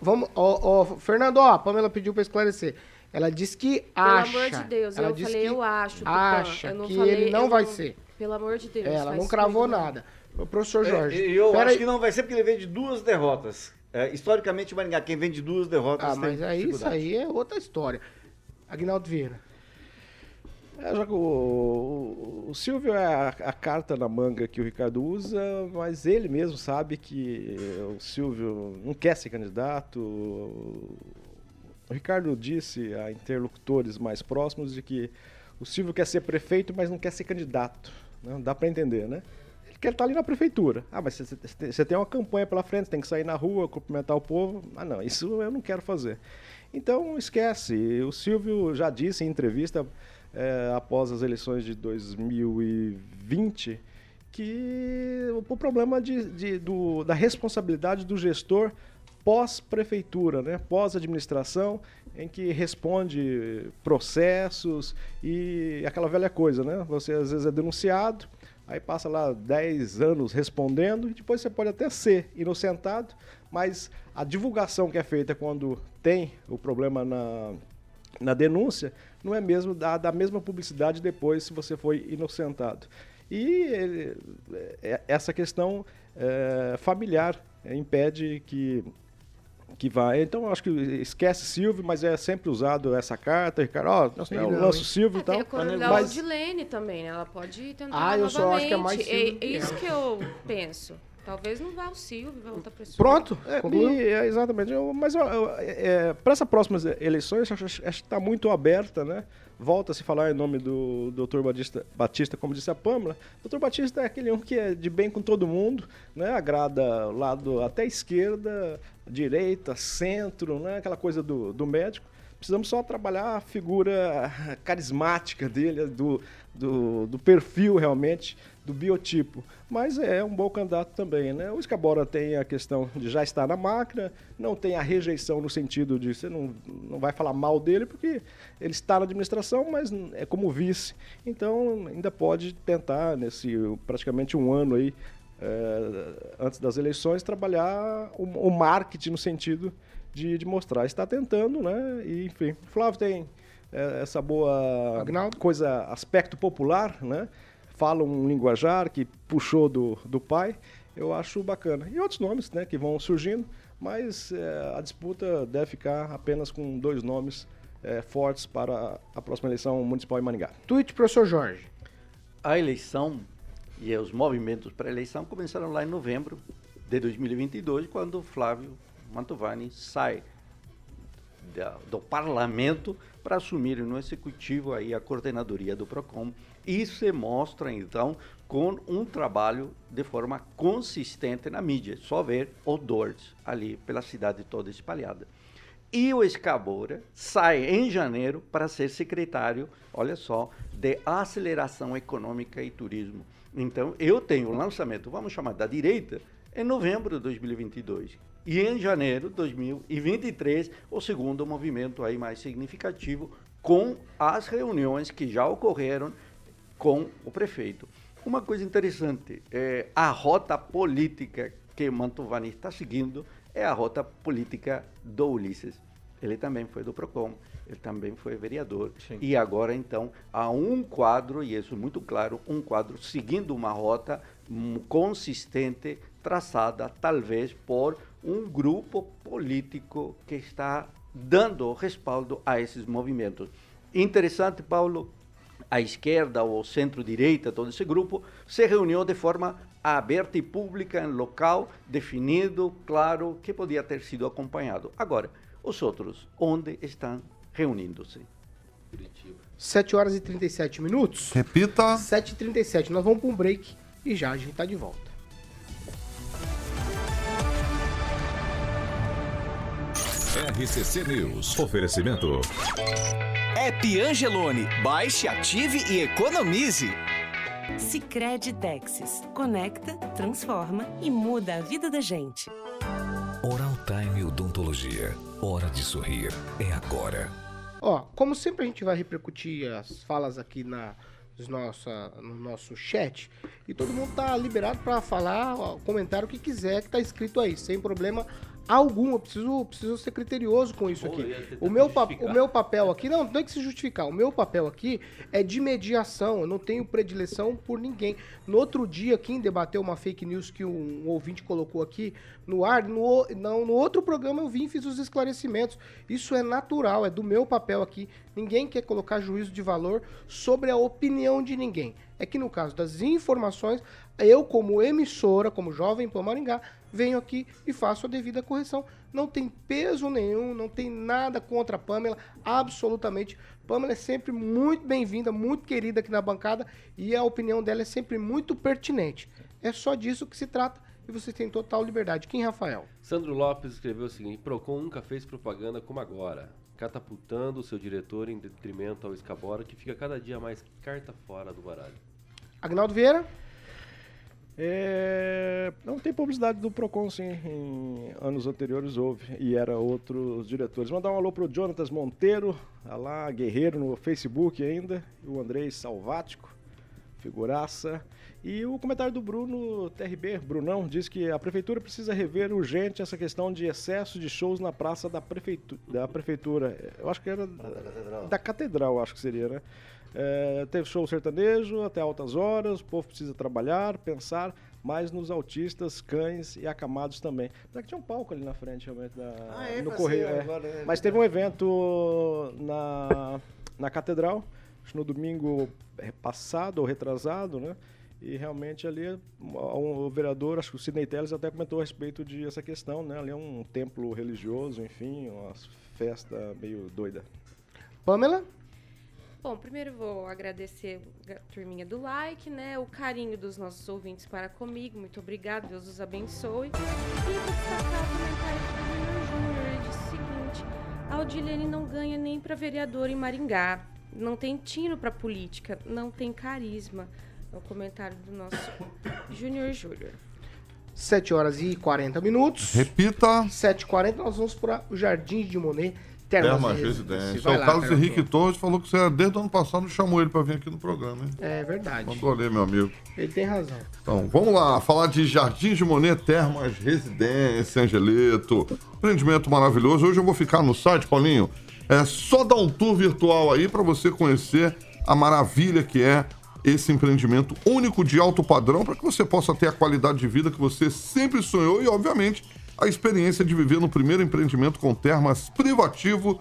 Vamos, ó, ó, Fernando, ó, a Pamela pediu para esclarecer. Ela disse que acha. Pelo amor de Deus, ela eu falei eu acho. Acha eu não que falei, ele não vai ser. Pelo amor de Deus. Ela não cravou nada. O professor Jorge. É, eu acho aí. que não vai ser porque ele vem de duas derrotas. É, historicamente, o Maringá, quem vem de duas derrotas Ah, tem mas aí isso aí é outra história. Agnaldo Vieira. É, já o, o- o Silvio é a, a carta na manga que o Ricardo usa, mas ele mesmo sabe que o Silvio não quer ser candidato. O Ricardo disse a interlocutores mais próximos de que o Silvio quer ser prefeito, mas não quer ser candidato. né? Dá para entender, né? Ele quer estar ali na prefeitura. Ah, mas você tem uma campanha pela frente, tem que sair na rua, cumprimentar o povo. Ah, não, isso eu não quero fazer. Então, esquece. O Silvio já disse em entrevista eh, após as eleições de 2020 que o problema de, de- do- da responsabilidade do gestor pós-prefeitura, né? pós-administração, em que responde processos e aquela velha coisa, né? Você às vezes é denunciado, aí passa lá 10 anos respondendo, e depois você pode até ser inocentado, mas a divulgação que é feita quando tem o problema na, na denúncia não é mesmo da, da mesma publicidade depois se você foi inocentado. E ele- é- essa questão é, familiar é, impede que que vai. Então, eu acho que esquece Silvio, mas é sempre usado essa carta, Ricardo, ó, nós Sei não, não, lança o hein? Silvio e Tem tal. a Coronel Mas Odilene também, né? Ela pode tentar Ah, eu só acho que é mais novamente. Silvio É, que isso que eu penso. Talvez não vá o Silvio, vai outra pessoa. Pronto? É, e- é, exatamente. Eu- mas para essas próximas eleições, acho, acho que está muito aberta, né? Volta a se falar em nome do Dr. Batista, Batista, como disse a Pâmela. O Dr. Batista é aquele um que é de bem com todo mundo, né? Agrada lado até a esquerda, direita, centro, né? Aquela coisa do, do médico. Precisamos só trabalhar a figura carismática dele, do, do, do perfil realmente, do biotipo. Mas é um bom candidato também, né? O Escabora tem a questão de já estar na máquina, não tem a rejeição no sentido de você não, não vai falar mal dele, porque ele está na administração, mas é como vice. Então ainda pode tentar, nesse praticamente um ano aí, eh, antes das eleições, trabalhar o, o marketing no sentido de, de mostrar. Está tentando, né? E, enfim, o Flávio tem eh, essa boa Agnaldo? coisa, aspecto popular, né? Fala um linguajar que puxou do, do pai, eu acho bacana. E outros nomes, né, que vão surgindo, mas eh, a disputa deve ficar apenas com dois nomes eh, fortes para a próxima eleição municipal em Maringá. Tweet, professor Jorge. A eleição e os movimentos para a eleição começaram lá em novembro, de 2022, quando Flávio Mantovani sai da, do parlamento para assumir no executivo aí a coordenadoria do Procon e se mostra então com um trabalho de forma consistente na mídia, só ver odores ali pela cidade toda espalhada. E o Escabora sai em janeiro para ser secretário, olha só, de aceleração econômica e turismo. Então, eu tenho o lançamento, vamos chamar da direita, em novembro de 2022. E em janeiro de 2023, o segundo movimento aí mais significativo, com as reuniões que já ocorreram com o prefeito. Uma coisa interessante, é, a rota política que Mantovani está seguindo é a rota política do Ulisses. Ele também foi do PROCON, ele também foi vereador. Sim. E agora, então, há um quadro, e isso muito claro, um quadro seguindo uma rota consistente, traçada talvez por um grupo político que está dando respaldo a esses movimentos. Interessante, Paulo, a esquerda ou centro-direita, todo esse grupo, se reuniu de forma aberta e pública em local definido, claro, que podia ter sido acompanhado. Agora, os outros, onde estão reunindo-se? Curitiba. 7 horas e 37 minutos. Repita. 7 e 37 Nós vamos para um break e já a gente está de volta. RCC News. Oferecimento. App Angelone. Baixe, ative e economize. Sicredi Texas. Conecta, transforma e muda a vida da gente. Oral Time Odontologia. Hora de sorrir. É agora. Ó, como sempre a gente vai repercutir as falas aqui na nossa, no nosso chat e todo mundo tá liberado para falar, ó, comentar o que quiser que tá escrito aí, sem problema algum. Eu preciso, preciso ser criterioso com isso aqui. O meu, o meu papel aqui, não, não tem que se justificar. O meu papel aqui é de mediação. Eu não tenho predileção por ninguém. No outro dia, quem debateu uma fake news que um, um ouvinte colocou aqui no ar, no, não, no outro programa eu vim e fiz os esclarecimentos. Isso é natural, é do meu papel aqui. Ninguém quer colocar juízo de valor sobre a opinião de ninguém. É que no caso das informações, eu, como emissora, como Jovem Pan Maringá, venho aqui e faço a devida correção. Não tem peso nenhum, não tem nada contra a Pamela, absolutamente. Pamela é sempre muito bem-vinda, muito querida aqui na bancada e a opinião dela é sempre muito pertinente. É só disso que se trata e você tem total liberdade. Quem, Rafael? Sandro Lopes escreveu o seguinte: Procon nunca fez propaganda como agora, catapultando o seu diretor em detrimento ao Escabora, que fica cada dia mais carta fora do baralho. Agnaldo Vieira? É, não tem publicidade do Procon, sim. Em anos anteriores houve. E era outros diretores. Mandar um alô pro Jonatas Monteiro, tá lá, guerreiro no Facebook ainda. E o Andrei Salvático, figuraça. E o comentário do Bruno TRB, Brunão, diz que a prefeitura precisa rever urgente essa questão de excesso de shows na praça da, prefeitu da prefeitura. Eu acho que era da, da catedral. da catedral, acho que seria, né? É, teve show sertanejo até altas horas, o povo precisa trabalhar, pensar mais nos autistas, cães e acamados também. Apesar que tinha um palco ali na frente, realmente, da, ah, é, no Correio. É. Agora, é, Mas teve um evento na, na Catedral, acho no domingo passado ou retrasado, né? E realmente ali o vereador, acho que o Sidney Telles até comentou a respeito de essa questão, né? Ali é um templo religioso, enfim, uma festa meio doida. Pamela? Bom, primeiro vou agradecer a turminha do like, né? O carinho dos nossos ouvintes para comigo. Muito obrigado, Deus os abençoe. E vou destacar o comentário do Júnior disse o seguinte: a Odilene não ganha nem para vereador em Maringá. Não tem tino para política, não tem carisma. É o comentário do nosso Júnior Júnior. 7 horas e 40 minutos. Repita. 7h40, nós vamos para o Jardim de Monet Termas, Termas Residência. O Carlos Henrique Torres falou que você desde o ano passado chamou ele para vir aqui no programa, hein? É verdade. Mandou ler, meu amigo. Ele tem razão. Então, vamos lá, falar de Jardim de Monet, Termas Residência, Angelito. Empreendimento maravilhoso. Hoje eu vou ficar no site, Paulinho. É só dar um tour virtual aí para você conhecer a maravilha que é esse empreendimento único de alto padrão para que você possa ter a qualidade de vida que você sempre sonhou e, obviamente, a experiência de viver no primeiro empreendimento com termas privativo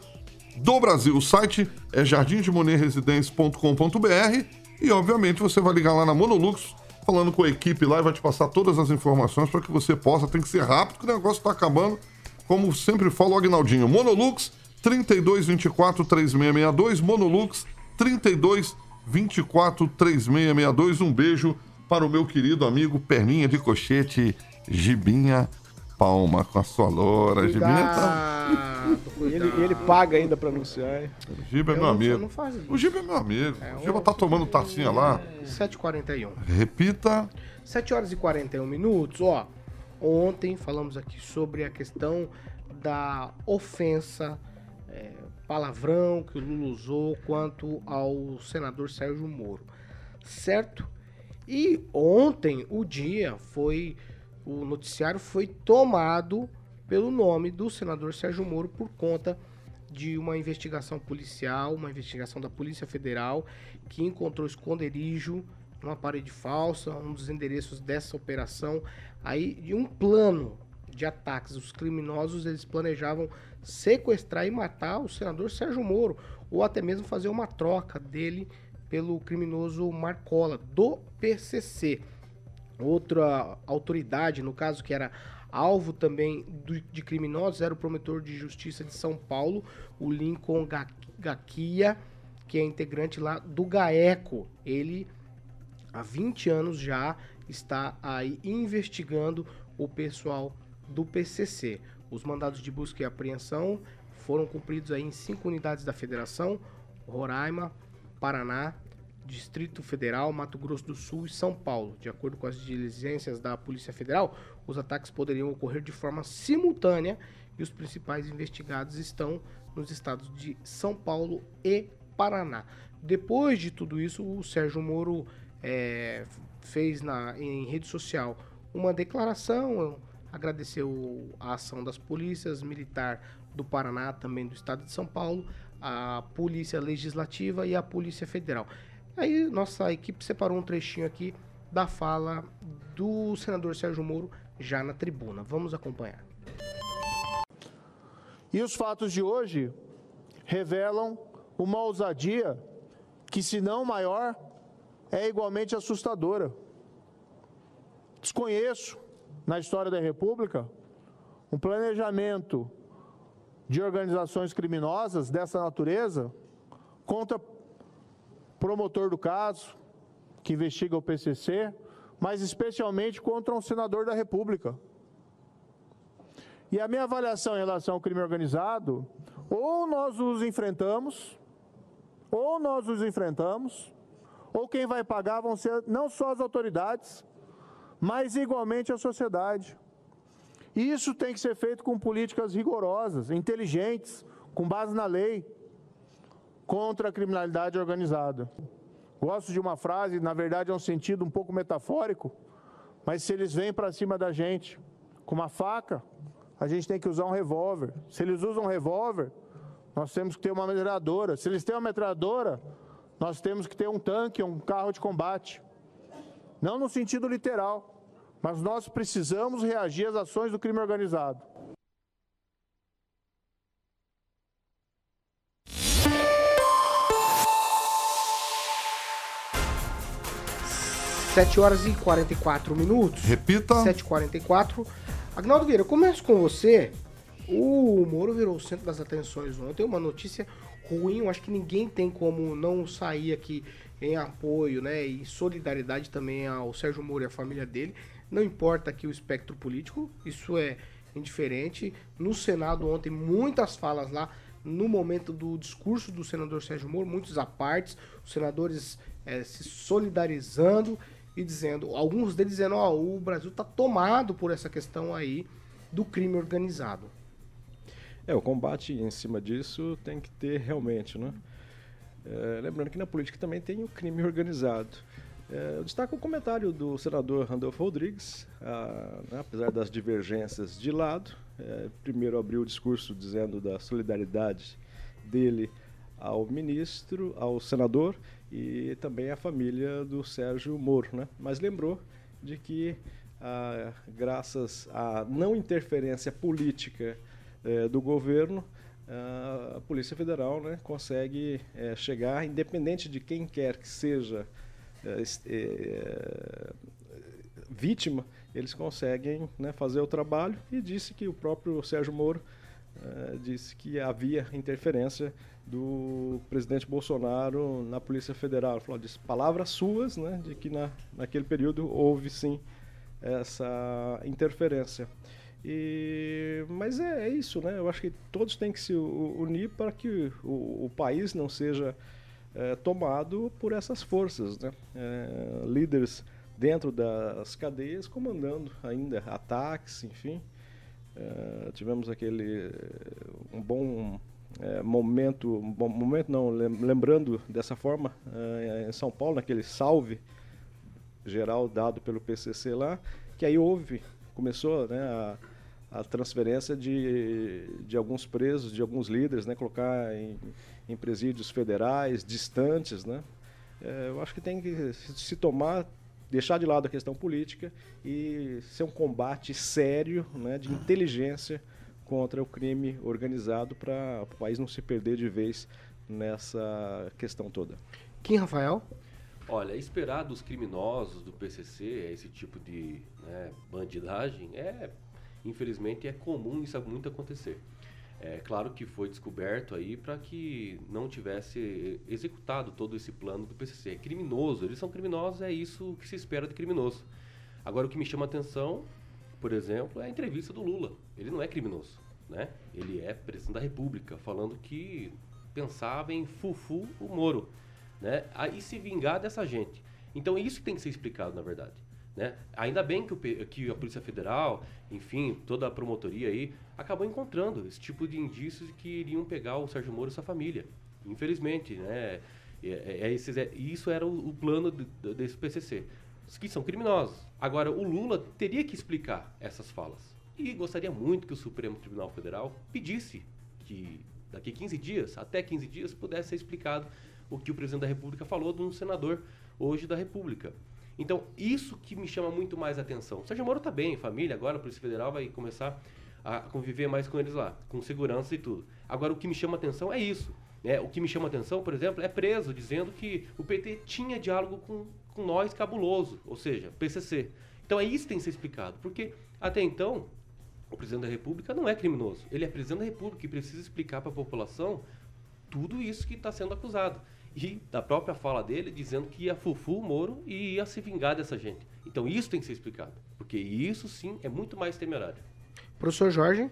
do Brasil. O site é jardimdemonerresidência.com.br e, obviamente, você vai ligar lá na Monolux falando com a equipe lá e vai te passar todas as informações para que você possa. Tem que ser rápido, porque o negócio está acabando. Como sempre fala o Agnaldinho, Monolux 3224 3662, Monolux 3224 3662. Um beijo para o meu querido amigo Perninha de Cochete, Gibinha Palma, com a sua loura. Gibinha tá... E ele, ele paga ainda para anunciar. O Giba é Eu meu amigo. isso. O Giba é meu amigo. É, o Giba tá tomando tacinha lá. 7h41. Repita. 7 horas e 41 minutos. Ó, ontem falamos aqui sobre a questão da ofensa, é, palavrão que o Lula usou quanto ao senador Sérgio Moro. Certo? E ontem o dia foi. O noticiário foi tomado pelo nome do senador Sérgio Moro por conta de uma investigação policial, uma investigação da Polícia Federal, que encontrou esconderijo numa parede falsa, um dos endereços dessa operação, aí de um plano de ataques. Os criminosos eles planejavam sequestrar e matar o senador Sérgio Moro, ou até mesmo fazer uma troca dele pelo criminoso Marcola, do PCC. Outra autoridade, no caso, que era alvo também de criminosos, era o promotor de justiça de São Paulo, o Lincoln Ga- Gaquia, que é integrante lá do GAECO. Ele, há 20 anos já, está aí investigando o pessoal do PCC. Os mandados de busca e apreensão foram cumpridos aí em cinco unidades da Federação, Roraima, Paraná, Distrito Federal, Mato Grosso do Sul e São Paulo. De acordo com as diligências da Polícia Federal, os ataques poderiam ocorrer de forma simultânea e os principais investigados estão nos estados de São Paulo e Paraná. Depois de tudo isso, o Sérgio Moro eh, fez na, em rede social uma declaração, agradeceu a ação das polícias militar do Paraná, também do estado de São Paulo, a Polícia Legislativa e a Polícia Federal. Aí nossa equipe separou um trechinho aqui da fala do senador Sérgio Moro já na tribuna. Vamos acompanhar. E os fatos de hoje revelam uma ousadia que, se não maior, é igualmente assustadora. Desconheço, na história da República, um planejamento de organizações criminosas dessa natureza contra promotor do caso, que investiga o PCC, mas especialmente contra um senador da República. E a minha avaliação em relação ao crime organizado, ou nós os enfrentamos, ou nós os enfrentamos, ou quem vai pagar vão ser não só as autoridades, mas igualmente a sociedade. Isso tem que ser feito com políticas rigorosas, inteligentes, com base na lei, contra a criminalidade organizada. Gosto de uma frase, na verdade é um sentido um pouco metafórico, mas se eles vêm para cima da gente com uma faca, a gente tem que usar um revólver. Se eles usam um revólver, nós temos que ter uma metralhadora. Se eles têm uma metralhadora, nós temos que ter um tanque, um carro de combate. Não no sentido literal, mas nós precisamos reagir às ações do crime organizado. Sete horas e 44 minutos. Repita. 7h44. Agnaldo Vieira, eu começo com você. O Moro virou o centro das atenções ontem. Uma notícia ruim. Eu acho que ninguém tem como não sair aqui em apoio né, e solidariedade também ao Sérgio Moro e à família dele. Não importa aqui o espectro político, isso é indiferente. No Senado ontem, muitas falas lá no momento do discurso do senador Sérgio Moro, muitos apartes, os senadores eh, se solidarizando e dizendo, alguns deles dizendo, ó, o Brasil está tomado por essa questão aí do crime organizado. É, o combate em cima disso tem que ter realmente, né? É, lembrando que na política também tem o crime organizado. É, eu destaco o comentário do senador Randolfo Rodrigues, ah, né, apesar das divergências de lado. é, primeiro abriu o discurso dizendo da solidariedade dele ao ministro, ao senador e também à família do Sérgio Moro, né? Mas lembrou de que, ah, graças à não interferência política eh, do governo, ah, a Polícia Federal né, consegue eh, chegar, independente de quem quer que seja eh, eh, vítima, eles conseguem né, fazer o trabalho e disse que o próprio Sérgio Moro eh, disse que havia interferência do presidente Bolsonaro na Polícia Federal. Ele falou, disse palavras suas, né, de que na, naquele período houve sim essa interferência. E, mas é, é, isso, né? Eu acho que todos têm que se unir para que o, o país não seja é, tomado por essas forças, né? É, líderes dentro das cadeias comandando ainda ataques, enfim. É, tivemos aquele um bom é, momento, momento não, lembrando dessa forma, é, em São Paulo, naquele salve geral dado pelo PCC lá, que aí houve, começou né, a, a transferência de, de alguns presos, de alguns líderes, né, colocar em, em presídios federais, distantes. Né? É, eu acho que tem que se tomar, deixar de lado a questão política e ser um combate sério né, de inteligência contra o crime organizado para o país não se perder de vez nessa questão toda. Kim Rafael? Olha, esperar dos criminosos do PCC esse tipo de né, bandidagem é, infelizmente, é comum isso muito acontecer. É claro que foi descoberto aí para que não tivesse executado todo esse plano do PCC. É criminoso, eles são criminosos, é isso que se espera de criminoso. Agora, o que me chama a atenção, por exemplo, é a entrevista do Lula. Ele não é criminoso, né? Ele é presidente da República, falando que pensava em fufu o Moro né? E se vingar dessa gente. Então isso tem que ser explicado, na verdade. Né? Ainda bem que, o, que a Polícia Federal, enfim, toda a promotoria aí, acabou encontrando esse tipo de indícios que iriam pegar o Sérgio Moro e sua família. Infelizmente, né? É, é, é é, isso era o, o plano de, desse PCC. Os que são criminosos. Agora, o Lula teria que explicar essas falas. E gostaria muito que o Supremo Tribunal Federal pedisse que daqui 15 dias, até 15 dias, pudesse ser explicado o que o presidente da República falou de um senador hoje da República. Então, isso que me chama muito mais atenção. O Sérgio Moro está bem, família, agora a Polícia Federal vai começar a conviver mais com eles lá, com segurança e tudo. Agora, o que me chama atenção é isso. Né? O que me chama atenção, por exemplo, é preso, dizendo que o PT tinha diálogo com, com nós cabuloso, ou seja, PCC. Então, é isso que tem que ser explicado, porque até então, o presidente da República não é criminoso. Ele é presidente da República e precisa explicar para a população tudo isso que está sendo acusado e da própria fala dele dizendo que ia fufu o Moro e ia se vingar dessa gente. Então isso tem que ser explicado, porque isso sim é muito mais temerário. Professor Jorge?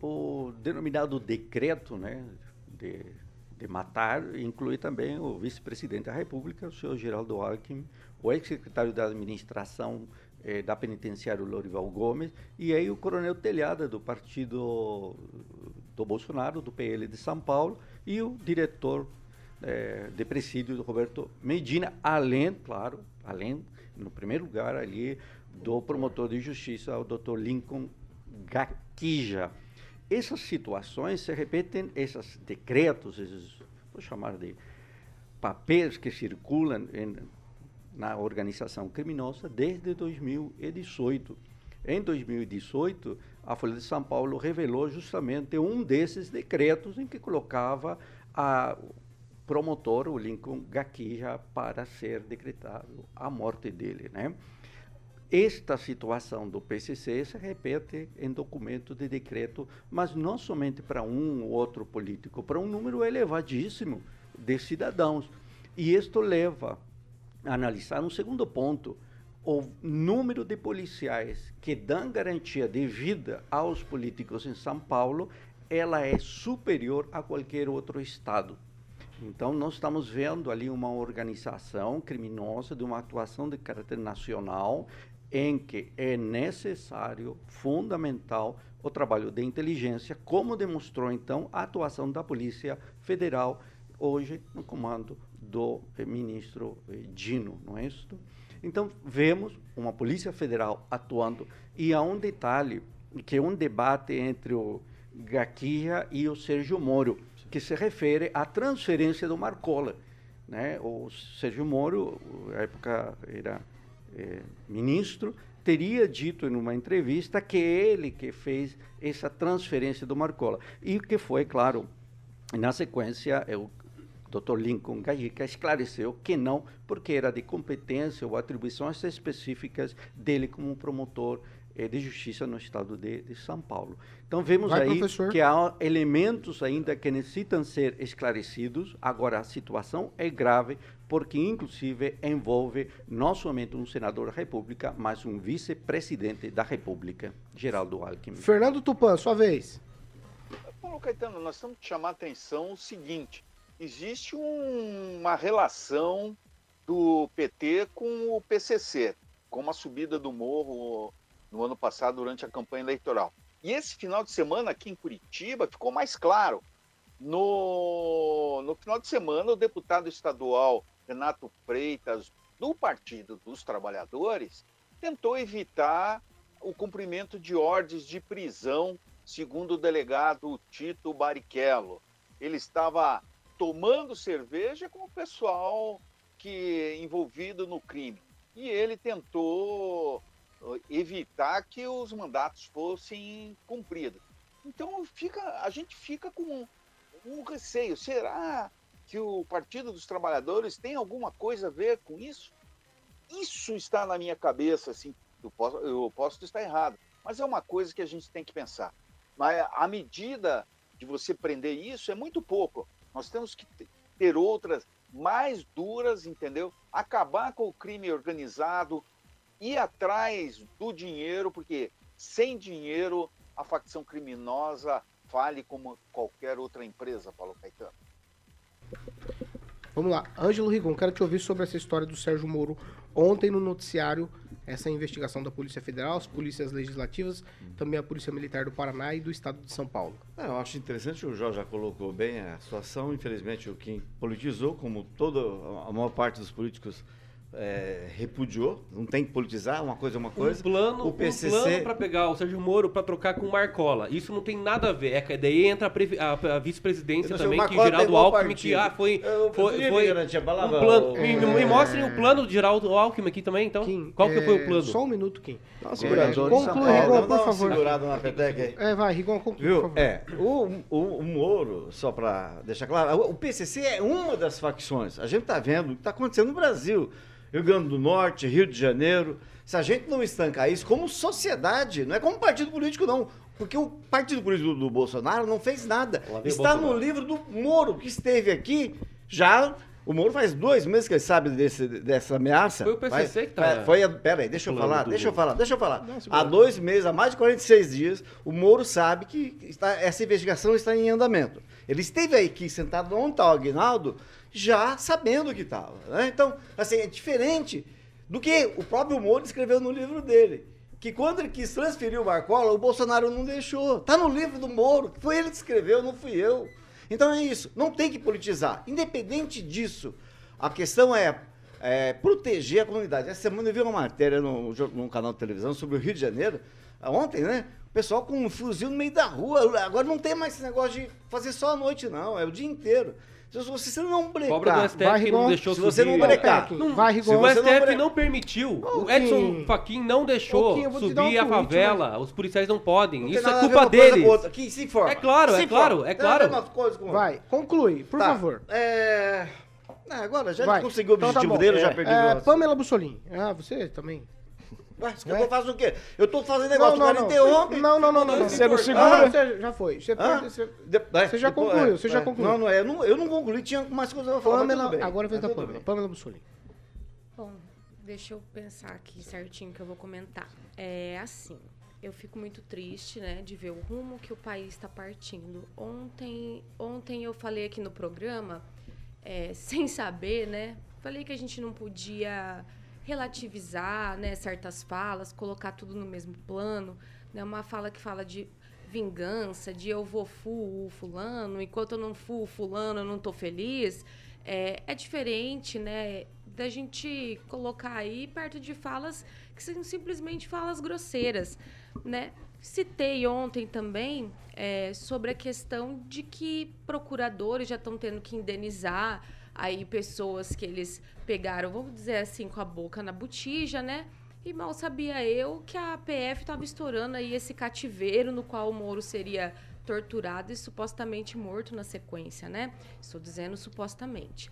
O denominado decreto né, de, de matar inclui também o vice-presidente da República, o senhor Geraldo Alckmin, o ex-secretário da administração eh, da penitenciária Lorival Gomes, e aí o coronel Telhada, do partido do Bolsonaro, do PL de São Paulo, e o diretor é, de presídio Roberto Medina, além, claro, além, no primeiro lugar ali, do promotor de justiça, o Dr. Lincoln Gaquija. Essas situações se repetem, esses decretos, esses, vou chamar de papéis que circulam em, na organização criminosa desde 2018. Em 2018, a Folha de São Paulo revelou justamente um desses decretos em que colocava a, promotor, o Lincoln Gaquija, para ser decretado a morte dele. Né? Esta situação do PCC se repete em documento de decreto, mas não somente para um ou outro político, para um número elevadíssimo de cidadãos. E isto leva analisar um segundo ponto, o número de policiais que dão garantia de vida aos políticos em São Paulo, ela é superior a qualquer outro estado. Então, nós estamos vendo ali uma organização criminosa de uma atuação de caráter nacional em que é necessário, fundamental, o trabalho de inteligência, como demonstrou então a atuação da Polícia Federal hoje no comando do ministro eh, Dino, não é isso? Então, vemos uma Polícia Federal atuando e há um detalhe, que é um debate entre o Gaquia e o Sérgio Moro que se refere à transferência do Marcola. Né? O Sérgio Moro, na época era é, ministro, teria dito em uma entrevista que é ele que fez essa transferência do Marcola. E que foi, claro, na sequência, eu Dr. Lincoln Gajica esclareceu que não, porque era de competência ou atribuições específicas dele como promotor eh, de justiça no estado de, de São Paulo. Então vemos Vai, aí professor. que há elementos ainda que necessitam ser esclarecidos. Agora a situação é grave porque inclusive envolve não somente um senador da República, mas um vice-presidente da República, Geraldo Alckmin. Fernando Tupan, sua vez. Paulo Caetano, nós temos que chamar a atenção o seguinte: existe um- uma relação do PT com o PCC, com a subida do morro no ano passado durante a campanha eleitoral. E esse final de semana aqui em Curitiba ficou mais claro. No, no final de semana, o deputado estadual Renato Freitas, do Partido dos Trabalhadores, tentou evitar o cumprimento de ordens de prisão, segundo o delegado Tito Barichello. Ele estava tomando cerveja com o pessoal que envolvido no crime. E ele tentou eh, evitar que os mandatos fossem cumpridos. Então fica, a gente fica com um receio. Será que o Partido dos Trabalhadores tem alguma coisa a ver com isso? Isso está na minha cabeça, assim, eu posso, eu posso estar errado, mas é uma coisa que a gente tem que pensar. Mas a medida de você prender isso é muito pouco. Nós temos que te- ter outras mais duras, entendeu? Acabar com o crime organizado, ir atrás do dinheiro, porque sem dinheiro a facção criminosa fale como qualquer outra empresa, Paulo Caetano. Vamos lá. Ângelo Rigon, quero te ouvir sobre essa história do Sérgio Moro. Ontem no noticiário, essa investigação da Polícia Federal, as polícias legislativas, também a Polícia Militar do Paraná e do Estado de São Paulo. É, eu acho interessante, o Jorge já colocou bem a situação. Infelizmente, o Kim politizou, como toda a maior parte dos políticos é, repudiou. Não tem que politizar, uma coisa é uma coisa. Um plano, o PCC, um plano para pegar o Sérgio Moro para trocar com o Marcola. Isso não tem nada a ver. É que daí entra a, a- a vice-presidência também, o que Geraldo Alckmin, que ah, foi. Eu- foi, foi um plano. o- Me, é. me mostrem o plano de Geraldo Alckmin aqui também, então. Qual que foi o plano? Só um minuto, Kim. Nossa, É, segurador de São conclui, Paulo. Rigon, Dá por favor. segurada na peteca aí. É, vai, Rigon, conclui, por Viu? favor. É, o, o, o Moro, só para deixar claro, o PCC é uma das facções. A gente está vendo o que está acontecendo no Brasil. Rio Grande do Norte, Rio de Janeiro. Se a gente não estancar isso como sociedade, não é como partido político, não. Porque o partido político do, do Bolsonaro não fez nada. Está no livro do Moro, que esteve aqui já. O Moro faz dois meses que ele sabe desse, dessa ameaça. Foi o PCC que tá Foi, a- pera aí, deixa eu falar, do deixa eu falar, deixa eu falar. Não, Há dois meses, há mais de 46 dias, o Moro sabe que está- essa investigação está em andamento. Ele esteve aí aqui sentado onde está o Aguinaldo, já sabendo que estava. né? Então, assim, é diferente do que o próprio Moro escreveu no livro dele. Que quando ele quis transferir o Marcola, o Bolsonaro não deixou. Está no livro do Moro, foi ele que escreveu, não fui eu. Então é isso, não tem que politizar. Independente disso, a questão é, é, proteger a comunidade. Essa semana eu vi uma matéria no, canal de televisão sobre o Rio de Janeiro, ontem, né? O pessoal com um fuzil no meio da rua. Agora não tem mais esse negócio de fazer só à noite, não. É o dia inteiro. Se você se não brecar... Cobra do STF que não deixou Se você não brecar... Não, Vai, se Rigon. o não STF bre- não permitiu, o Edson. Fachin não deixou Kim, subir um a favela, os policiais não podem. Não Isso é culpa deles. Aqui, se informa. É claro, Se é claro, informa. é ver claro. Vai, conclui, por Tá. favor. É... Ah, agora já Vai. conseguiu o Então tá objetivo dele, eu já É, perdi é, Pamela Bussolini. Ah, você também. Quer que eu faça o quê? Eu tô fazendo Não, negócio, não, o cara não. interrompe. Não, não, não, não. não. Você não Ah, segura? você já foi. Você, perde- você- é, você já depois- concluiu, é, você já é. concluiu. Não, não é. Eu não, eu não concluí, tinha mais coisas pra falar. mas Pamela, tudo bem. agora é Mas tudo Pamela. bem. Pamela Bussolini. Bom, deixa eu pensar aqui certinho que eu vou comentar. É assim, eu fico muito triste, né, de ver o rumo que o país está partindo. Ontem, ontem eu falei aqui no programa, é, sem saber, né, falei que a gente não podia relativizar, né, certas falas, colocar tudo no mesmo plano, né, uma fala que fala de vingança, de eu vou fu o fulano, enquanto eu não fu o fulano, eu não tô feliz, é, é diferente, né, da gente colocar aí perto de falas que são simplesmente falas grosseiras, né? Citei ontem também é, sobre a questão de que procuradores já estão tendo que indenizar aí pessoas que eles pegaram, vamos dizer assim, com a boca na botija, né? E mal sabia eu que a PF estava estourando aí esse cativeiro no qual o Moro seria torturado e supostamente morto na sequência, né? Estou dizendo supostamente.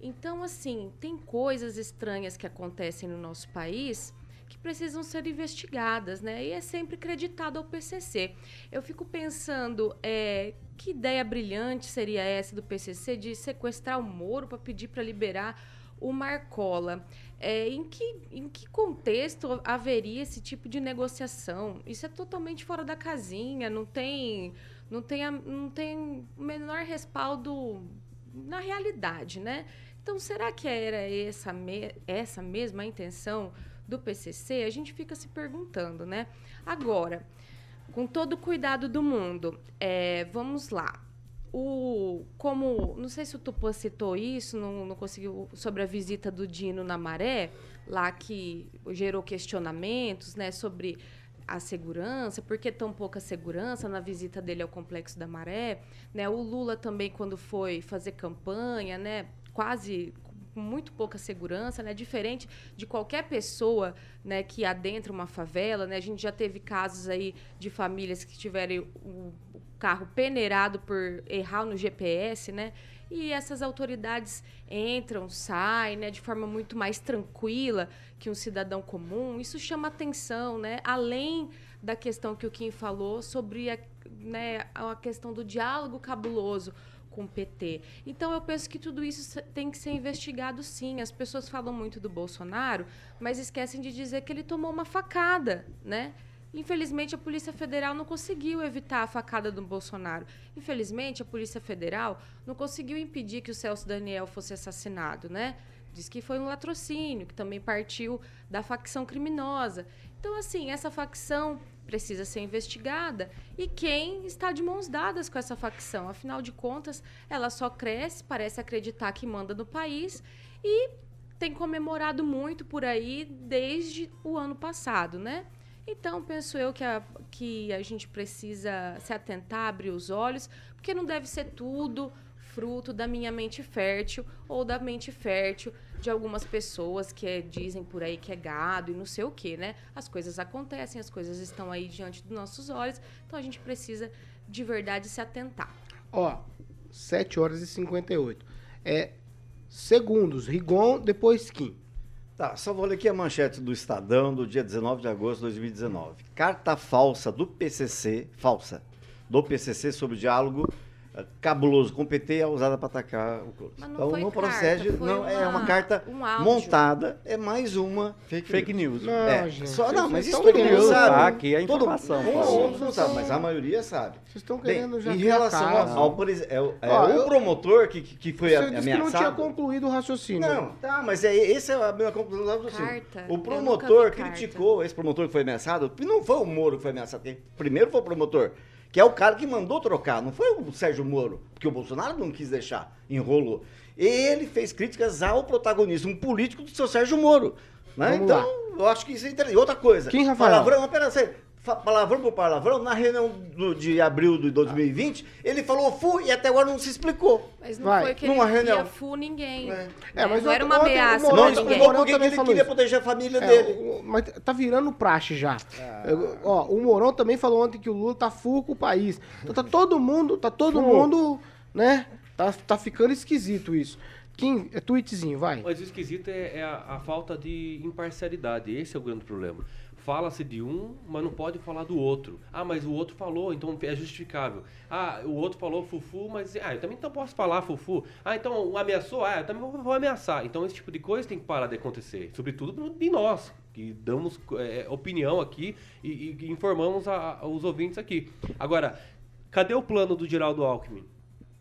Então, assim, tem coisas estranhas que acontecem no nosso país que precisam ser investigadas, né? E é sempre creditado ao PCC. Eu fico pensando, é, que ideia brilhante seria essa do PCC de sequestrar o Moro para pedir para liberar o Marcola? É, em, que, em que contexto haveria esse tipo de negociação? Isso é totalmente fora da casinha, não tem, não tem, não tem o menor respaldo na realidade, né? Então, será que era essa, me, essa mesma intenção do PCC? A gente fica se perguntando, né? Agora, com todo o cuidado do mundo, é, vamos lá. O, como, não sei se o Tupã citou isso, não, não conseguiu, sobre a visita do Dino na Maré, lá que gerou questionamentos, né, sobre a segurança, por que tão pouca segurança na visita dele ao Complexo da Maré, né? O Lula também quando foi fazer campanha, né, quase com muito pouca segurança, né? Diferente de qualquer pessoa, né, que adentra uma favela, né? A gente já teve casos aí de famílias que tiveram o carro peneirado por errar no GPS, né? E essas autoridades entram, saem, né, de forma muito mais tranquila que um cidadão comum. Isso chama atenção, né? Além da questão que o Kim falou sobre a, né, a questão do diálogo cabuloso com o PT. Então eu penso que tudo isso tem que ser investigado sim. As pessoas falam muito do Bolsonaro, mas esquecem de dizer que ele tomou uma facada, né? Infelizmente, a Polícia Federal não conseguiu evitar a facada do Bolsonaro. Infelizmente, a Polícia Federal não conseguiu impedir que o Celso Daniel fosse assassinado, né? Diz que foi um latrocínio, que também partiu da facção criminosa. Então, assim, essa facção precisa ser investigada e quem está de mãos dadas com essa facção. Afinal de contas, ela só cresce, parece acreditar que manda no país e tem comemorado muito por aí desde o ano passado, né? Então, penso eu que a, que a gente precisa se atentar, abrir os olhos, porque não deve ser tudo fruto da minha mente fértil ou da mente fértil de algumas pessoas que é, dizem por aí que é gado e não sei o que, né? As coisas acontecem, as coisas estão aí diante dos nossos olhos, então a gente precisa de verdade se atentar. Ó, 7 horas e 58. É segundos, Rigon, depois Kim. Tá, só vou ler aqui a manchete do Estadão do dia 19 de agosto de 2019. Carta falsa do PCC, falsa, do PCC sobre diálogo cabuloso com o PT é usada para atacar o Clóvis. Então não procede, carta, não é uma, é uma carta um montada, é mais uma fake, fake news. Não, é, gente, só não, mas isso todo mundo sabe. Tá aqui a informação. Todo mundo não sabe, mas a maioria sabe. Vocês estão querendo Bem, já Em relação ao, ao por exemplo, é, é, Ó, o eu, promotor que, que foi você ameaçado. Você não tinha concluído o raciocínio. Não, tá, mas é esse é a minha conclusão do raciocínio. O promotor criticou esse promotor que foi ameaçado, não foi o Moro que foi ameaçado, primeiro foi o promotor que é o cara que mandou trocar, não foi o Sérgio Moro, porque o Bolsonaro não quis deixar, enrolou. Ele fez críticas ao protagonismo político do seu Sérgio Moro. Né? Então, lá. eu acho que isso é interessante. Outra coisa. Quem, Rafael? Palavrão, pera, palavrão por palavrão, na reunião do, de abril de 2020, ele falou fu e até agora não se explicou. Mas não Vai. foi que Numa ele reunião. fu ninguém. É. É, mas não era uma ameaça não, ninguém. Não, porque ele queria isso. proteger a família é, dele. O, mas tá virando praxe já. Ah. Eu, ó, o Moron também falou ontem que o Lula tá fu com o país. Então tá todo mundo, tá todo mundo, né? Tá, tá ficando esquisito isso. Kim, é tweetzinho, vai. Mas o esquisito é, é a, a falta de imparcialidade. Esse é o grande problema fala-se de um, mas não pode falar do outro. Ah, mas o outro falou, então é justificável. Ah, o outro falou fufu, mas ah, eu também não posso falar fufu. Ah, então ameaçou, ah, eu também vou ameaçar. Então esse tipo de coisa tem que parar de acontecer, sobretudo de nós que damos é, opinião aqui e, e informamos a, a, os ouvintes aqui. Agora, cadê o plano do Geraldo Alckmin?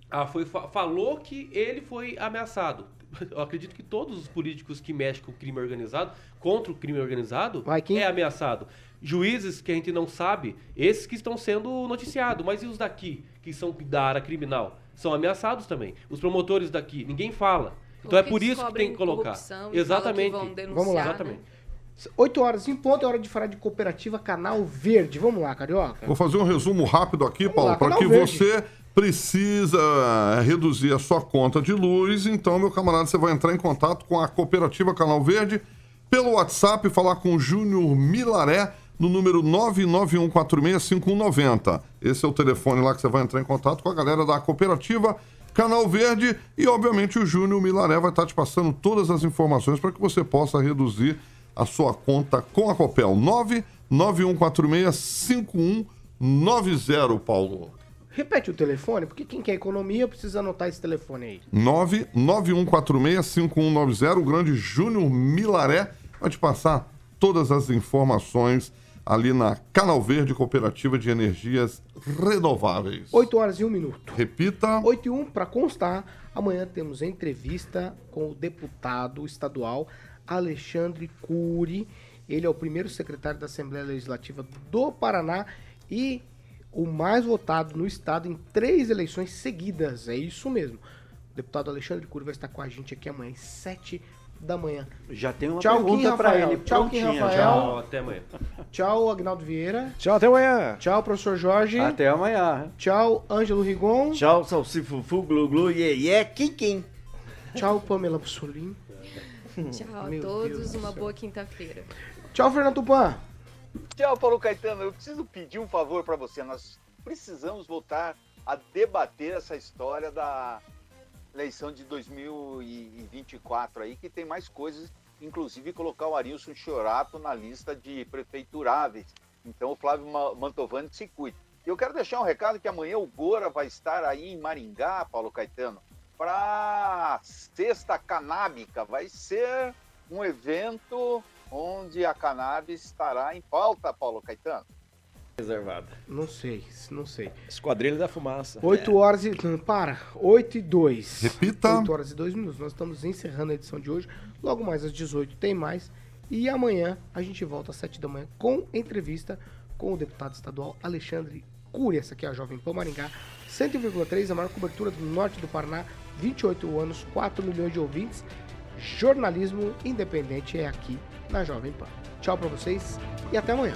Ah, foi, falou que ele foi ameaçado. Eu acredito que todos os políticos que mexem com o crime organizado, contra o crime organizado, é ameaçado. Juízes que a gente não sabe, esses que estão sendo noticiados, mas e os daqui, que são da área criminal? São ameaçados também. Os promotores daqui, ninguém fala. Então é por isso que tem que colocar. Exatamente. Que Vamos lá. Exatamente. 8 horas em ponto, é hora de falar de cooperativa Canal Verde. Vamos lá, Carioca. Vou fazer um resumo rápido aqui, Vamos Paulo, para que Verde. você precisa reduzir a sua conta de luz, então, meu camarada, você vai entrar em contato com a Cooperativa Canal Verde pelo WhatsApp, falar com o Júnior Milaré no número 991465190. Esse é o telefone lá que você vai entrar em contato com a galera da cooperativa Canal Verde e, obviamente, o Júnior Milaré vai estar te passando todas as informações para que você possa reduzir a sua conta com a Copel. 991465190, Paulo. Repete o telefone, porque quem quer economia precisa anotar esse telefone aí. 991465190. O grande Júnior Milaré vai te passar todas as informações ali na Canal Verde Cooperativa de Energias Renováveis. 8 horas e 1 minuto. Repita. 8 e 1, para constar, amanhã temos entrevista com o deputado estadual Alexandre Cury. Ele é o primeiro secretário da Assembleia Legislativa do Paraná e o mais votado no estado em três eleições seguidas. É isso mesmo. O deputado Alexandre Cury vai estar com a gente aqui amanhã às 7 da manhã. Já tem uma Tchau, pergunta para ele. Tchau, Kim Rafael. Tchau, até amanhã. Tchau, Agnaldo Vieira. Tchau, até amanhã. Tchau, professor Jorge. Até amanhã. Tchau, Ângelo Rigon. Tchau, salsifufu, glu glu, yeah, yeah, kim kim. Tchau, Pamela Bussolini. Tchau a Meu todos, Deus uma boa quinta-feira. Tchau, Fernando Tupan. Tchau, Paulo Caetano. Eu preciso pedir um favor para você. Nós precisamos voltar a debater essa história da eleição de 2024 aí, que tem mais coisas, inclusive colocar o Arilson Chorato na lista de prefeituráveis. Então o Flávio Ma- Mantovani se cuide. Eu quero deixar um recado que amanhã o Gora vai estar aí em Maringá, Paulo Caetano, para Sexta Canábica. Vai ser um evento onde a cannabis estará em pauta, Paulo Caetano. Reservada. Não sei, não sei. Esquadrilha da Fumaça. 8 horas e. não, Para, 8 e 2. Repita. 8 horas e 2 minutos. Nós estamos encerrando a edição de hoje. Logo mais às 18 tem mais. E amanhã a gente volta às 7 da manhã com entrevista com o deputado estadual Alexandre Cury. Essa aqui é a Jovem Pan Maringá. 100,3, a maior cobertura do norte do Paraná. 28 anos, 4 milhões de ouvintes. Jornalismo independente é aqui na Jovem Pan. Tchau pra vocês e até amanhã.